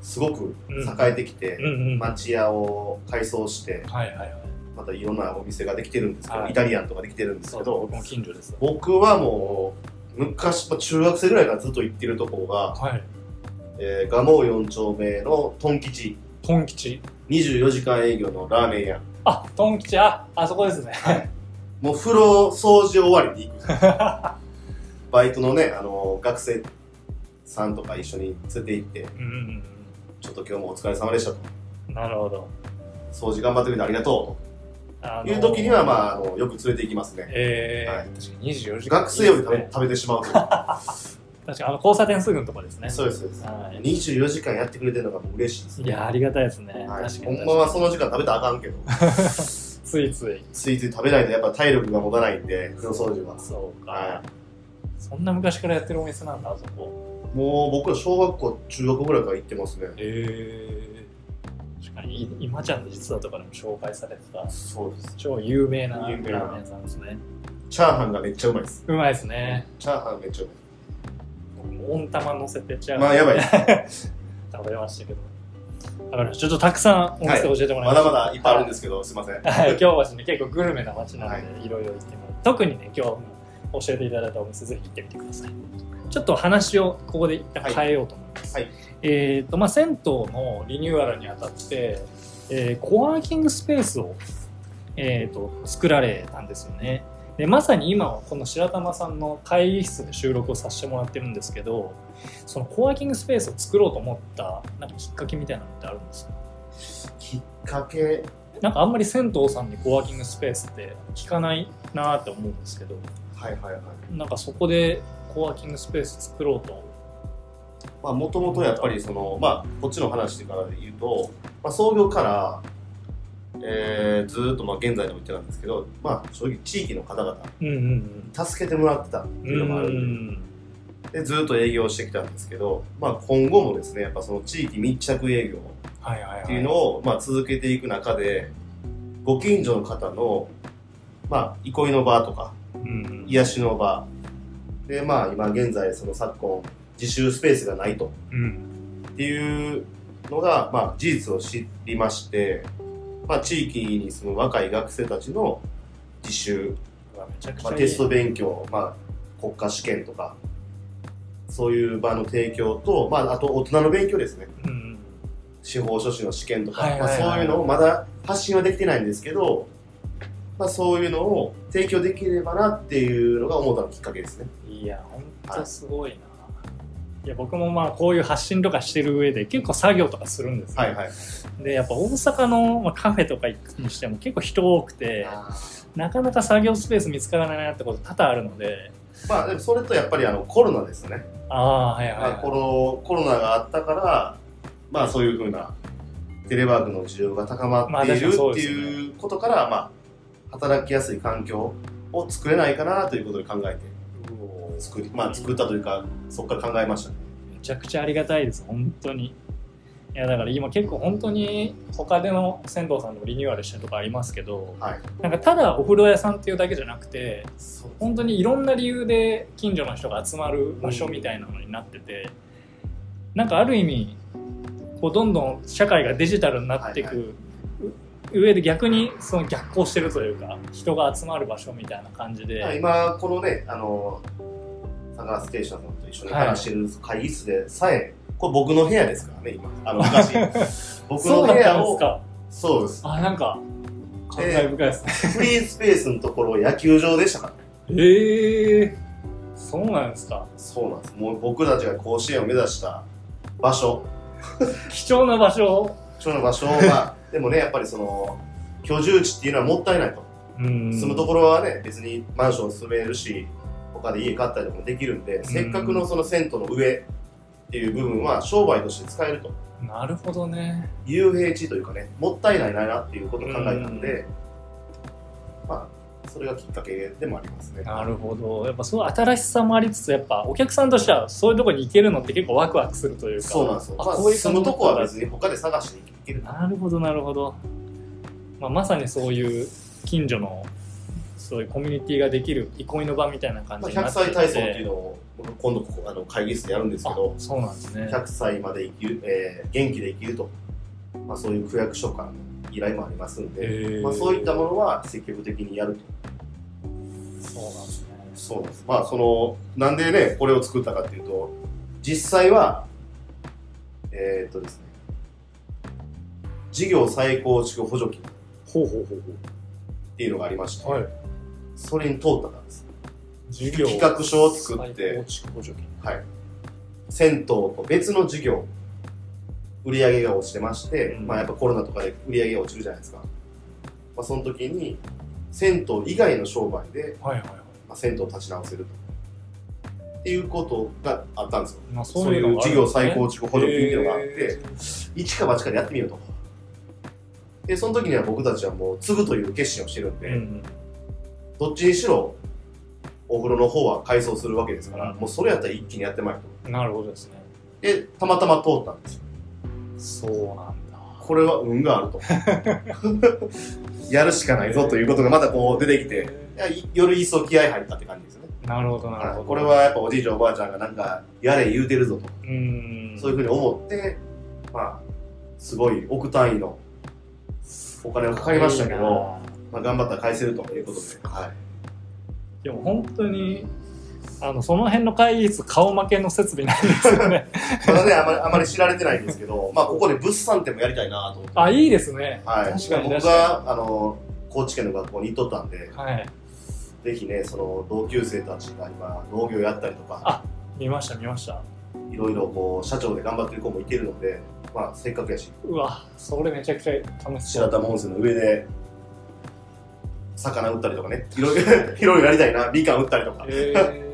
すごく栄えてきて、うんうん。はい町屋を改装してはいはい。またいろんなお店ができてるんですけど、はいイタリアンとかできてるんですけど僕も近所です。僕はもう昔まあ中学生ぐらいからずっと行ってるところが、はい。えー、蒲生4丁目のトン吉。トン吉。24時間営業のラーメン屋。あ、トン吉、あ、あそこですね。もう風呂掃除終わりに。行 くバイトのね、あの学生さんとか一緒に連れて行ってうんうんちょっと今日もお疲れ様でしたと。うん。なるほど。掃除頑張ってくれてありがとあうという時には、まあ、あのよく連れて行きますね。えーはい。確かに24時間。学生より食べ,、てしまうという 確かにあの交差点すぐのとこですね。そうですそうです。はい。24時間やってくれてるのがもう嬉しいですいやありがたいですね、はい、確かに。ほんまはその時間食べたらあかんけど。ついついついつい食べないとやっぱ体力が持たないんで風呂掃除は。そうか、はそんな昔からやってるお店なんだあそこ。もう僕ら小学校中学校ぐらいから行ってますね。へえ確かにい今ちゃんの実話とかでも紹介されてた。そうです。超有名なラーメン屋さんですね。チャーハンがめっちゃうまいです。うまいですね。チャーハンめっちゃう僕も温玉乗せてちゃうまいまあやばい。食べましたけど。ちょっとたくさんお店教えてもらいままだした、まだいっぱいあるんですけど、すいません。はい、京橋ね結構グルメな街なので、はい。い、ろいろ行っても特にね今日教えていただいたお店ぜひ行ってみてください。ちょっと話をここで一旦変えようと思います、はい。えっ、とまあ銭湯のリニューアルにあたって、えーコワーキングスペースを、えー、と作られたんですよねでまさに今はこの白玉さんの会議室で収録をさせてもらってるんですけどそのコワーキングスペースを作ろうと思ったなんかきっかけみたいなのってあるんですか？きっかけ？なんかあんまり銭湯さんにコワーキングスペースって聞かないなって思うんですけどはいはいはい。なんかそこでコワーキングスペース作ろうと。まあもともとやっぱりそのまあこっちの話から言うと、まあ、創業からえー、ずーっとまあ現在でも言ってたんですけど、まあ、正直地域の方々うんうん助けてもらってたってうんいうのもあるんで。でずーっと営業してきたんですけど、まあ、今後もですねやっぱその地域密着営業っていうのを、まあ、続けていく中でご近所の方の、まあ、憩いの場とかうん。癒しの場。でまあ今現在その昨今自習スペースがないと。うん。っていうのが、まあ、事実を知りまして、まあ、地域に住む若い学生たちの自習、まあ、テスト勉強、まあ、国家試験とかそういう場の提供と、まあ、あと大人の勉強ですね。うん。司法書士の試験とか、はいはいはいまあ、そういうのをまだ発信はできてないんですけど、まあ、そういうのを提供できればなっていうのが思ったのきっかけですね。いやほんとすごいな、い、や僕もまあこういう発信とかしてる上で結構作業とかするんですよ、はいはい。でやっぱ大阪の、まあ、カフェとか行くにしても結構人多くてなかなか作業スペース見つからないなってこと多々あるので。まあでもそれとやっぱりあのコロナですね。ああはいはい、まあ、コロコロナがあったから、まあそういうふうなテレワークの需要が高まっているまあ確かにそうっていうことから、まあ働きやすい環境を作れないかなということで考えて作り、まあ作ったというか、そこから考えました。ね。めちゃくちゃありがたいです。本当に。いやだから今結構本当に他での銭湯さんのリニューアルしてるとかありますけどはい。なんかただお風呂屋さんっていうだけじゃなくて本当にいろんな理由で近所の人が集まる場所みたいなのになってて、なんかある意味こうどんどん社会がデジタルになっていく、上で逆にその逆行してるというか人が集まる場所みたいな感じで、はい今、このね、あの、佐川ステーションさんと一緒に話してる会議室でさえ、これ僕の部屋ですからね、今。あの、昔。僕の部屋を、んですか？そうです。あなんか感慨深いですね、フリースペースのところ野球場でしたか？ら。ええそうなんですか？そうなんです。もう僕たちが甲子園を目指した場所、貴重な場所貴重な場所は、でもね、やっぱりその、居住地っていうのはもったいないと。うん住むところはね、別にマンション住めるし、他で家買ったりとかもできるんで、せっかくのその銭湯の上っていう部分は商売として使えると。なるほどね幽閉地というかね、もったいないなっていうことを考えたんで、まあ、それがきっかけでもありますね。なるほどやっぱそう新しさもありつつやっぱお客さんとしてはそういうところに行けるのって結構ワクワクするというかそうなんですよ。まあ、あこういう住むとこは別に他で探していける。なるほどなるほど、まあ、まさにそういう近所のそういうコミュニティができる憩いの場みたいな感まあ、100じになっていて歳体操っていうのを今度ここあの会議室でやるんですけどあそうなんですね。100歳まで生きる、えー元気で生きると、まあ、そういう区役所からの依頼もありますんで、まあ、そういったものは積極的にやると。そうなんですね。そうなんです。まあそのなんでねこれを作ったかっていうと実際はえーっとですね事業再構築補助金っほうほうほう。ていうのがありまして、ほうはいそれに通ったんです。事業。企画書を作って。はい、銭湯と別の事業。売り上げが落ちてまして、うん。まあ、やっぱコロナとかで売り上げが落ちるじゃないですか、まあ、その時に銭湯以外の商売で、はいはいはい。まあ、銭湯を立ち直せると。っていうことがあったんですよ。まあそういう事業再構築補助金っていうのがあってへ一か八かでやってみようと。でその時には僕たちはもう継ぐという決心をしてるんで、ーうんどっちにしろお風呂の方は改装するわけですから、うん。もうそれやったら一気にやってまいと。なるほどですね。で、たまたま通ったんですよ。そうなんだ。これは運があると。やるしかないぞということがまたこう出てきて、いやいより一層気合入ったって感じですね。なるほどなるほど。これはやっぱおじいちゃんおばあちゃんがなんかやれ言うてるぞと、うーん。そういうふうに思って、まあ、すごい億単位のお金がかかりましたけど、なまあ、頑張ったら返せるということで、はい、でも本当にあのその辺の会議室顔負けの設備なんですよね。まだねあまりあまり知られてないんですけど、まあ、ここで物産展もやりたいなと思って、あいいですね。はい、確かに。僕があの高知県の学校に行っとったんで、にはい。ぜひね、その同級生たちが今、農業やったりとか、あ見ました見ました。いろいろこう社長で頑張ってる子もいてるので、まあ、せっかくやし、うわそれめちゃくちゃ楽しそう。白玉温泉の上で、魚売ったりとかね、いろいろ いろいろやりたいな、みかん売ったりとか。えー、確かに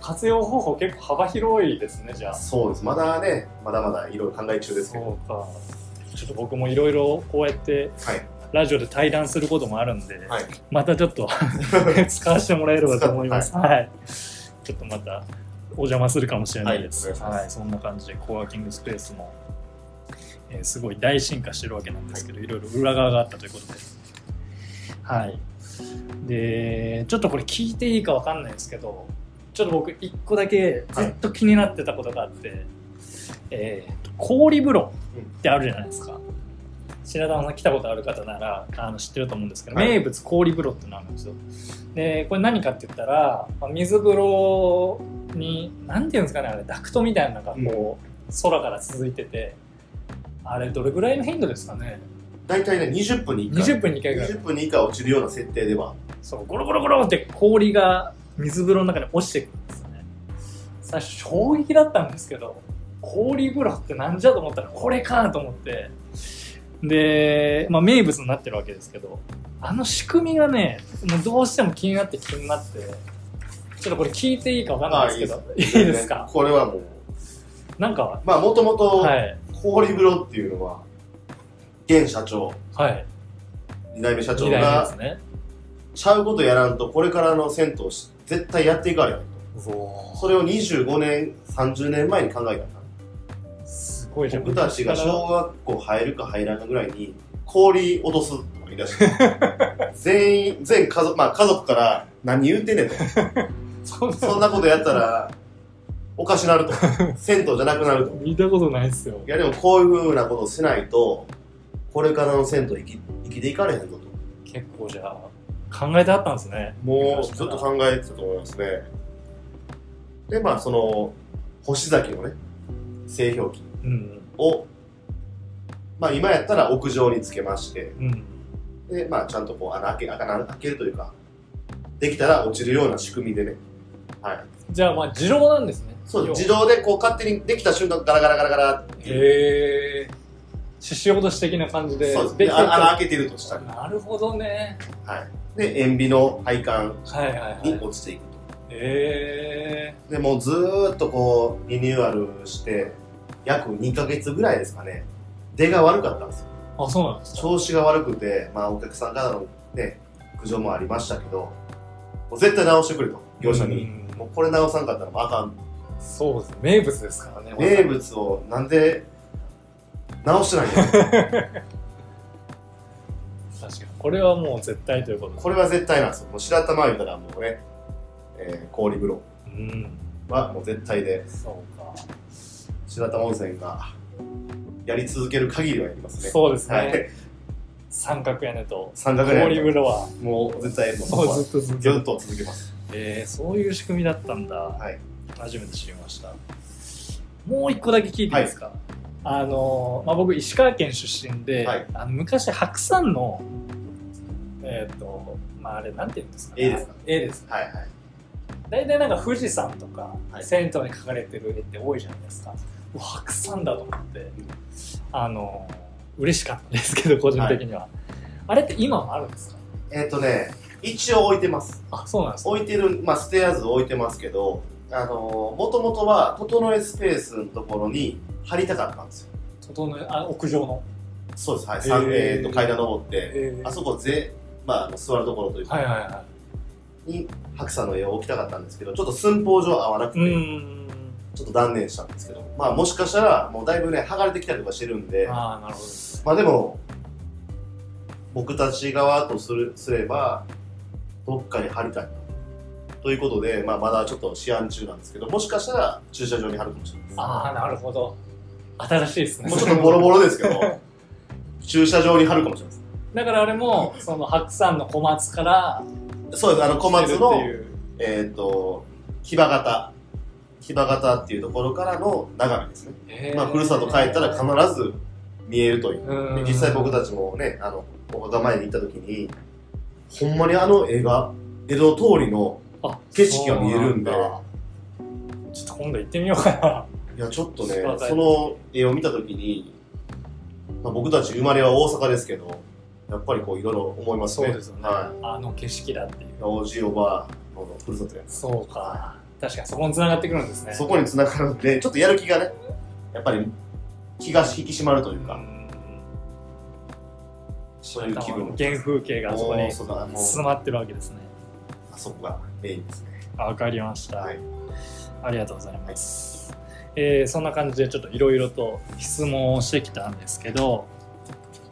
活用方法結構幅広いですねじゃあそうです、まだね、まだまだいろいろ考え中ですけど、そうかちょっと僕もいろいろこうやってはい、ラジオで対談することもあるんで、はい、またちょっと 使わせてもらえればと思います。はい。ちょっとまたお邪魔するかもしれないです。はいそんな感じでコワーキングスペースも、えーすごい大進化してるわけなんですけど、い、ろいろ裏側があったということで。はい。で、ちょっとこれ聞いていいかわかんないですけど、ちょっと僕一個だけずっと気になってたことがあって、えーと氷風呂ってあるじゃないですか。白玉さん来たことある方ならあの知ってると思うんですけど、はい。名物氷風呂ってのあるんですよ。でこれ何かって言ったら、まあ水風呂に何ていうんですかねあれダクトみたいなのがこう、空から続いててあれどれぐらいの頻度ですかね？大体ね、20分に1回、20分に1回ぐらい。20分に1回落ちるような設定では、そうゴロゴロゴロって氷が水風呂の中に落ちてくるんですよね。最初衝撃だったんですけど氷風呂ってなんじゃと思ったらこれかと思って。で、まあ、名物になってるわけですけどあの仕組みがねもうどうしても気になって気になってちょっとこれ聞いていいかわかんないですけどいいです。か？これはもう、なんかまあ、もともとはい。氷風呂っていうのは、現社長、はい。2代目社長2代目でがす、ね。ちゃうことやらんと、これからの銭湯をし絶対やっていかれへんと。それを25年、30年前に考えた。んだ。すごい。じゃん僕たちが小学校入るか入らんかぐらいに氷落とすとか言い出して。全員全家族まあ家族から何言うてんねんと。そんなそんなことやったらおかしなると。銭湯じゃなくなると。見たことないっすよ。いやでもこういうふうなことをしないとこれからの銭湯生き生きていかれへんぞと。結構じゃあ考えてあったんですね。もうずっと考えてたと思いますね。でまあその星崎のね製氷機うん。をまあ今やったら屋上につけましてうん。で、まあ、ちゃんとこう穴開け、穴開けるというか、できたら落ちるような仕組みでね。はい。じゃあまあ自動なんですね。そう自動でこう勝手にできた瞬間、ガラガラガラガラって。へえ獅子落とし的な感じでそうです。穴開けてるとしたら。なるほどねはい。で、塩ビの配管はいはいはいに落ちていくへえと。で、もうずーっとこう、リニューアルして、約2ヶ月ぐらいですかね。出が悪かったんですよ。あそうなんですか調子が悪くて、まあ、お客さんからのね、苦情もありましたけど、もう絶対直してくれと、業者に。うんもうこれ直さんかったらもうあかん。そうです名物ですからね名物をなんで直してないの確かに。これはもう絶対ということ。でこれは絶対なんですよ。もう白玉言うたらもうね、えー氷風呂。うん。はもう絶対で、そうか。白玉温泉がやり続ける限りはやりますね。そうですね、はい。三角屋根と三角ね。氷風呂は。もう絶対もうもうずっとずっと。ずっと続けます。えー、そういう仕組みだったんだ、はい。初めて知りました。もう一個だけ聞いていいですか、あのまあ、僕石川県出身で、はい。あの昔白山のえっ、とまああれなんて言うんですかね。絵ですか絵ですはいはい。大体なんか富士山とか、はい。銭湯に描かれてる絵って多いじゃないですか。白山だと思ってあの嬉しかったですけど個人的には、あれって今もあるんですか？えっ、とね、一応置いてます。あそうなんですか。置いてる、まあ、ステアーズ置いてますけど、あのー、もともとは、整えスペースのところに貼りたかったんですよ。整えあ屋上の。そうです、はい。えー。と階段登って、えあそこぜ、まあ座るところというか、はいはいはに白山の絵を置きたかったんですけどちょっと寸法上合わなくて、うん。ちょっと断念したんですけどまあもしかしたらもうだいぶね剥がれてきたりとかしてるんでああなるほど。まあでも僕たち側とするすればどっかに貼りたいと。ということで、まあ、まだちょっと試案中なんですけどもしかしたら駐車場に貼るかもしれないです。ああなるほど。新しいですね。もうちょっとボロボロですけど 駐車場に貼るかもしれないですだからあれもその白山の小松からそうです。あの小松のえっ、と木場型。木場型っていうところからの眺めですね、へー。まあ、ふるさと帰ったら必ず見えるという。う実際僕たちもねあのお墓参りに行った時にほんまにあの絵が江戸通りのあ景色が見えるんで。ちょっと今度行ってみようかな。いやちょっとねその絵を見た時に、まあ、僕たち生まれは大阪ですけどやっぱりこういろいろ思いますね。そうですよね、はあの景色だっていう。いおじおばのふるさとやそうか。確かにそこに繋がってくるんですね。そこに繋がるんでちょっとやる気がねやっぱり気が引き締まるというか、うん。そういう気分。原風景がそこもに詰まってるわけですね。あそこがメインですねわかりました、はい。ありがとうございます、えーそんな感じでちょっといろいろと質問をしてきたんですけど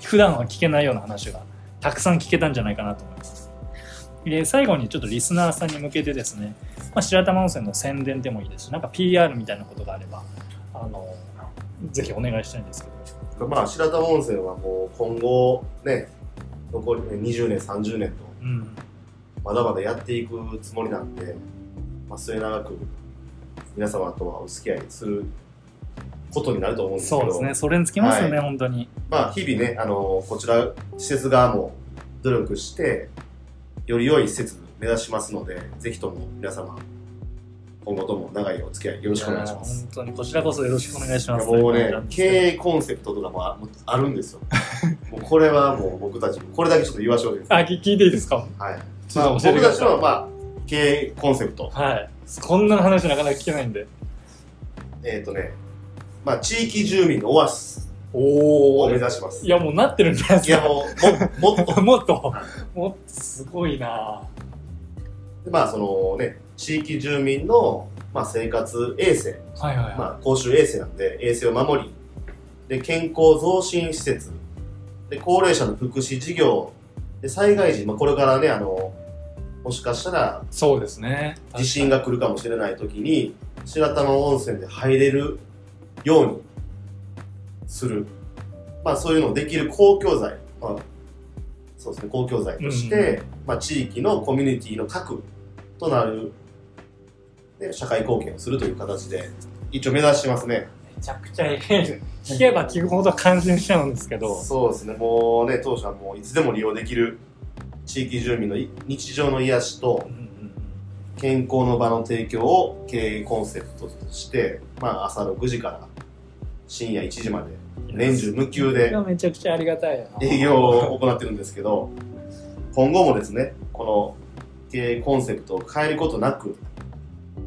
普段は聞けないような話がたくさん聞けたんじゃないかなと思います。で最後にちょっとリスナーさんに向けてですね、まあ、白玉温泉の宣伝でもいいですしなんか PR みたいなことがあればあのぜひお願いしたいんですけど。まあ白玉温泉はもう今後ね残り20年30年とうんまだまだやっていくつもりなんで、まあ、末永く皆様とはお付き合いすることになると思うんですけどそうですねそれにつきますよね、は本当にまあ、日々ねあのこちら施設側も努力してより良い施設目指しますのでぜひとも皆様今後とも長いお付き合いよろしくお願いします。や本当にこちらこそよろしくお願いしますもうね経営コンセプトとかもあるんですよ。もうこれはもう僕たち、これだけちょっと言わしいです。あ聞聞いていいですか？はい。まあ、僕たちの、まあ、経営コンセプト。はい。こんな話なかなか聞けないんで。えっ、とね、まあ、地域住民のオアシスおを目指します。いやもうなってるんじゃないいや、ですか。もう、ももっと。もっと。もっとすごいな。でまあ、そのね、地域住民の、まあ、生活衛生、はいはいはい、まあ、公衆衛生なんで、衛生を守り、で、健康増進施設、で、高齢者の福祉事業、で、災害時、まあ、これからね、あの、もしかしたらそうですね。地震が来るかもしれない時に白玉温泉で入れるようにする、まあ、そういうのをできる公共財、まあ、そうですね公共財として、うんまあ、地域のコミュニティの核となる。で社会貢献をするという形で一応目指してますね。めちゃくちゃええ聞けば聞くほど感心しちゃうんですけど。そうですね。もうね当社はもういつでも利用できる地域住民のい日常の癒しと健康の場の提供を経営コンセプトとして、まあ、朝6時から深夜1時までうん年中無休でめちゃくちゃありがたいな。営業を行ってるんですけど今後もですねこの経営コンセプトを変えることなく、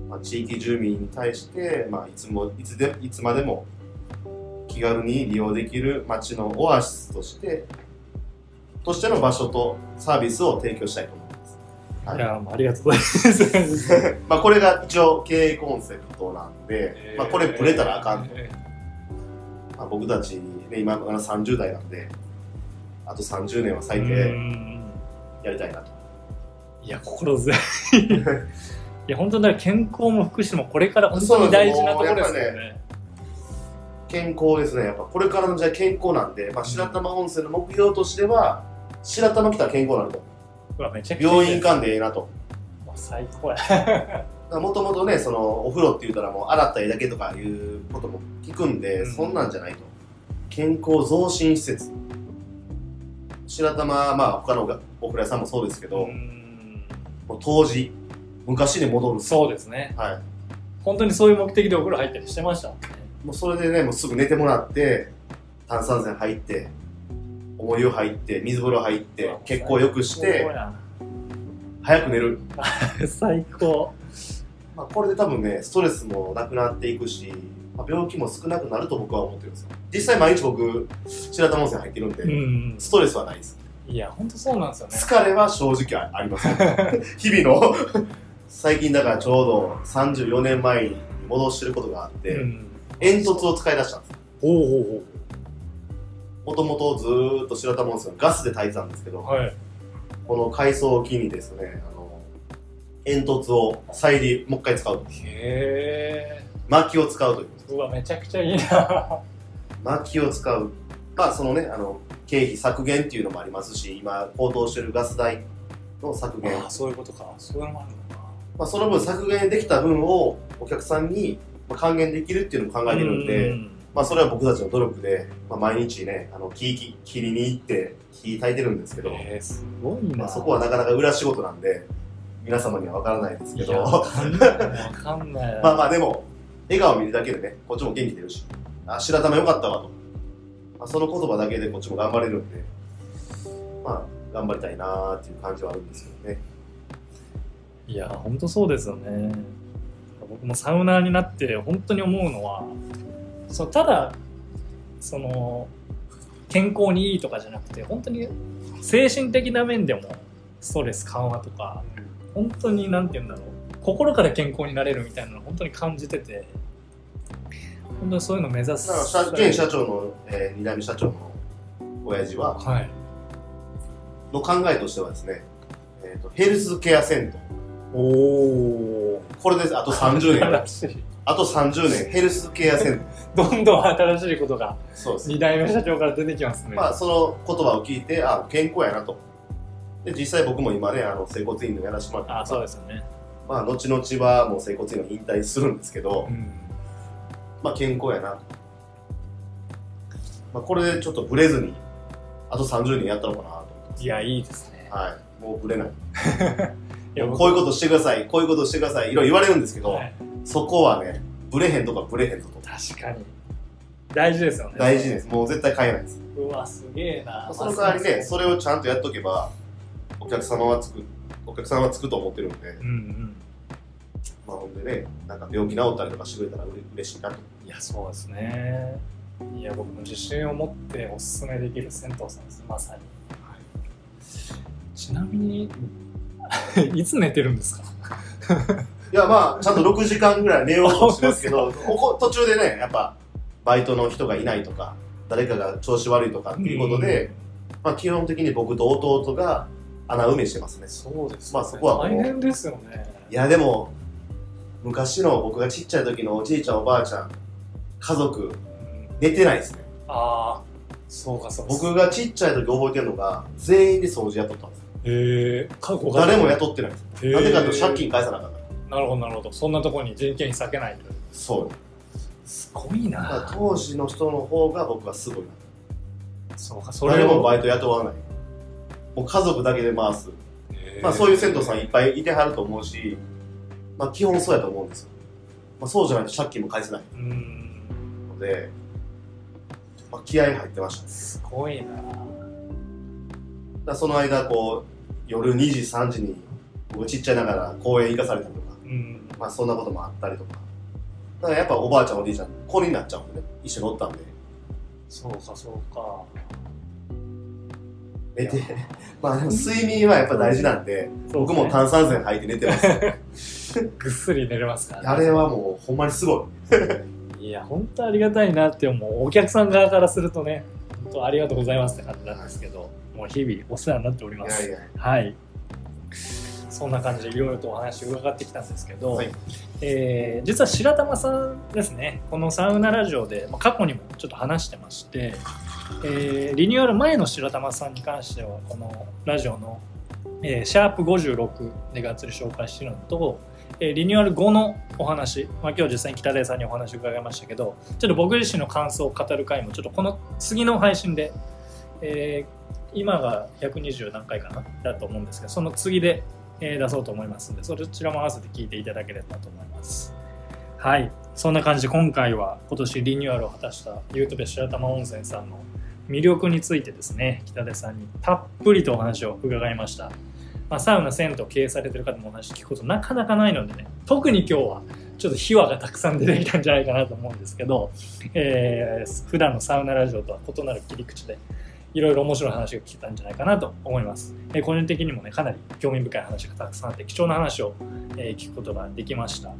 まあ、地域住民に対して、まあ、いつもいつでいつまでも気軽に利用できる街のオアシスとしてとしての場所とサービスを提供したいと思います。はいいやありがとうございます まあこれが一応経営コンセプトなんで、まあこれブレたらあかんと。えまあ、僕たち、ね、今まだ30代なんで、あと30年はー最低うんやりたいなと。いや心強い いや本当に健康も福祉もこれから本当に大事なところですよね健康ですね。やっぱこれからの時代健康なんで、まあ、白玉温泉の目標としては、白玉来たら健康になると。うわめちゃくちゃいい病院間でええなと。もう最高やもともとね、そのお風呂って言ったらもう洗った絵だけとかいうことも聞くんで、うんそんなんじゃないと。健康増進施設。白玉、まあ他のお風呂屋さんもそうですけど、うんもう当時、昔に戻る。そうですねはい。本当にそういう目的でお風呂入ったりしてましたもんねもうそれでね、もうすぐ寝てもらって、炭酸泉入って、重い湯入って、水風呂入って、血行良くして、や早く寝る。最高。まあ、これで多分ね、ストレスもなくなっていくし、まあ、病気も少なくなると僕は思ってるんですよ。実際毎日僕、白玉温泉入ってるんで、うんストレスはないです。いや本当そうなんですよね。疲れは正直あります。日々の。最近だからちょうど34年前に戻してることがあって、うん煙突を使い出したんですほうほうもともとずーっと白玉温泉はガスで炊いてたんですけど、はい。この改装を機にですねあの煙突を再利もう一回使うへえ薪を使うといううわめちゃくちゃいいな。薪を使う。まあそのねあの経費削減っていうのもありますし今高騰してるガス代の削減。ああそういうことか。そういうのもあるのか。まあ、その分削減できた分をお客さんにまあ還元できるっていうのも考えてるんで、うんまあ、それは僕たちの努力で、まあ、毎日ねあの木切切りに行って木炊いてるんですけど、えー、すごいな、まあ、そこはなかなか裏仕事なんで皆様には分からないですけど。かんないわかんない。まあまあでも笑顔見るだけでねこっちも元気出るしあ白玉よかったわと、まあ、その言葉だけでこっちも頑張れるんでまあ頑張りたいなーっていう感じはあるんですけどね。いや本当そうですよね。僕もサウナーになって本当に思うのはそうただその健康にいいとかじゃなくて本当に精神的な面でもストレス緩和とか本当に何て言うんだろう。心から健康になれるみたいなのを本当に感じてて本当にそういうのを目指す。だから社現社長の、えー、二代目社長の親父ははい。の考えとしてはですね、えー、とヘルスケアセントおおこれですあと30年 あと30年ヘルスケアセント どんどん新しいことがそうです。2代目社長から出てきますね、まあその言葉を聞いてあ健康やなと。で実際僕も今ねあの整骨院のやらせてもらってあそうですよね。まあ後々はもう整骨院を引退するんですけど、うん。まあ健康やな。と、まあ、これでちょっとブレずにあと30年やったのかなと思っていやいいですね。はい。もうブレない。いやこういうことしてくださいこういうことしてくださいいろいろ言われるんですけど、はいそこはねブレへんとかブレへんとか確かに。大事ですよね。大事です。もう絶対変えないです。うわすげえな。その代わりねそれをちゃんとやっとけばお客様はつくお客さんはつくと思ってるんで、うんうん。まあ、ほんでねなんか病気治ったりとかしてくれたらうれ嬉しいなと。いやそうですね。いや僕も自信を持っておすすめできる銭湯さんです。まさに、ちなみに いつ寝てるんですか？いやまあちゃんと6時間ぐらい寝ようとしますけどここ途中でねやっぱバイトの人がいないとか誰かが調子悪いとかっていうことで、まあ、基本的に僕と弟が穴埋めしてますね。そうですまあそこは大変ですよね。いやでも昔の僕がちっちゃい時のおじいちゃんおばあちゃん家族うん。寝てないですね。ああそうかそうか。僕がちっちゃい時覚えてるのが全員で掃除雇ったんですよ。へえ過去誰も雇ってないんです。へー。なんでかと借金返さなあかんからなるほどなるほど。そんなところに人件費避けないと。そう。すごいだからな当時の人の方が僕はすごいなそうかそれを。誰もバイト雇わない。もう家族だけで回す、まあ、そういう銭湯さんいっぱいいてはると思うし、まあ、基本そうやと思うんですよ、まあ、そうじゃないと借金も返せない。うん。ので、まあ、気合い入ってましたね。すごいな。だからその間こう夜2時3時に僕ちっちゃいながら公園行かされたりまあ、そんなこともあったりとか。だからやっぱおばあちゃんおじいちゃん子になっちゃうんでね一緒におったんで。そうかそうか。寝て まあでも睡眠はやっぱ大事なんで僕も炭酸泉吐いて寝てます。ぐっすり寝れますからね。あれはもうほんまにすごい。いや本当ありがたいなって思うお客さん側からするとね本当ありがとうございますって感じなんですけどもう日々お世話になっております。いやいや。はいそんな感じでいろいろとお話伺ってきたんですけど、はい。えー実は白玉さんですねこのサウナラジオで、まあ、過去にもちょっと話してまして、えーリニューアル前の白玉さんに関してはこのラジオの、えーシャープ56でがっつり紹介してるのと、えーリニューアル後のお話、まあ、今日実際に北出さんにお話を伺いましたけどちょっと僕自身の感想を語る回もちょっとこの次の配信で、えー今が120何回かなだと思うんですけどその次で、え出そうと思います。のでそちらも合わせて聞いていただければと思います。はい。そんな感じで今回は今年リニューアルを果たしたユートピア白玉温泉さんの魅力についてですね北出さんにたっぷりとお話を伺いました、まあ、サウナ銭湯経営されてる方もお話聞くことなかなかないのでね特に今日はちょっと秘話がたくさん出てきたんじゃないかなと思うんですけど、えー普段のサウナラジオとは異なる切り口で、いろいろ面白い話が聞けたんじゃないかなと思います。えー個人的にもね、かなり興味深い話がたくさんあって、貴重な話を、えー聞くことができました。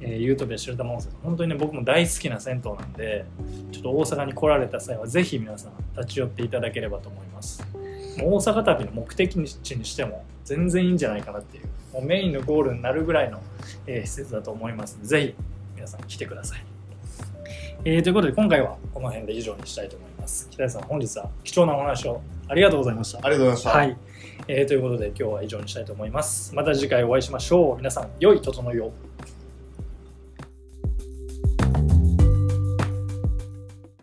えーユートピア白玉温泉、本当にね、僕も大好きな銭湯なんで、ちょっと大阪に来られた際は、ぜひ皆さん立ち寄っていただければと思います。もう大阪旅の目的地にしても全然いいんじゃないかなっていう、もうメインのゴールになるぐらいの、えー施設だと思いますので、ぜひ皆さん来てください。えーということで、今回はこの辺で以上にしたいと思いますます。北谷さん、本日は貴重なお話をありがとうございました。ありがとうございました。はい、えーということで今日は以上にしたいと思います。また次回お会いしましょう。皆さん、良い整いを。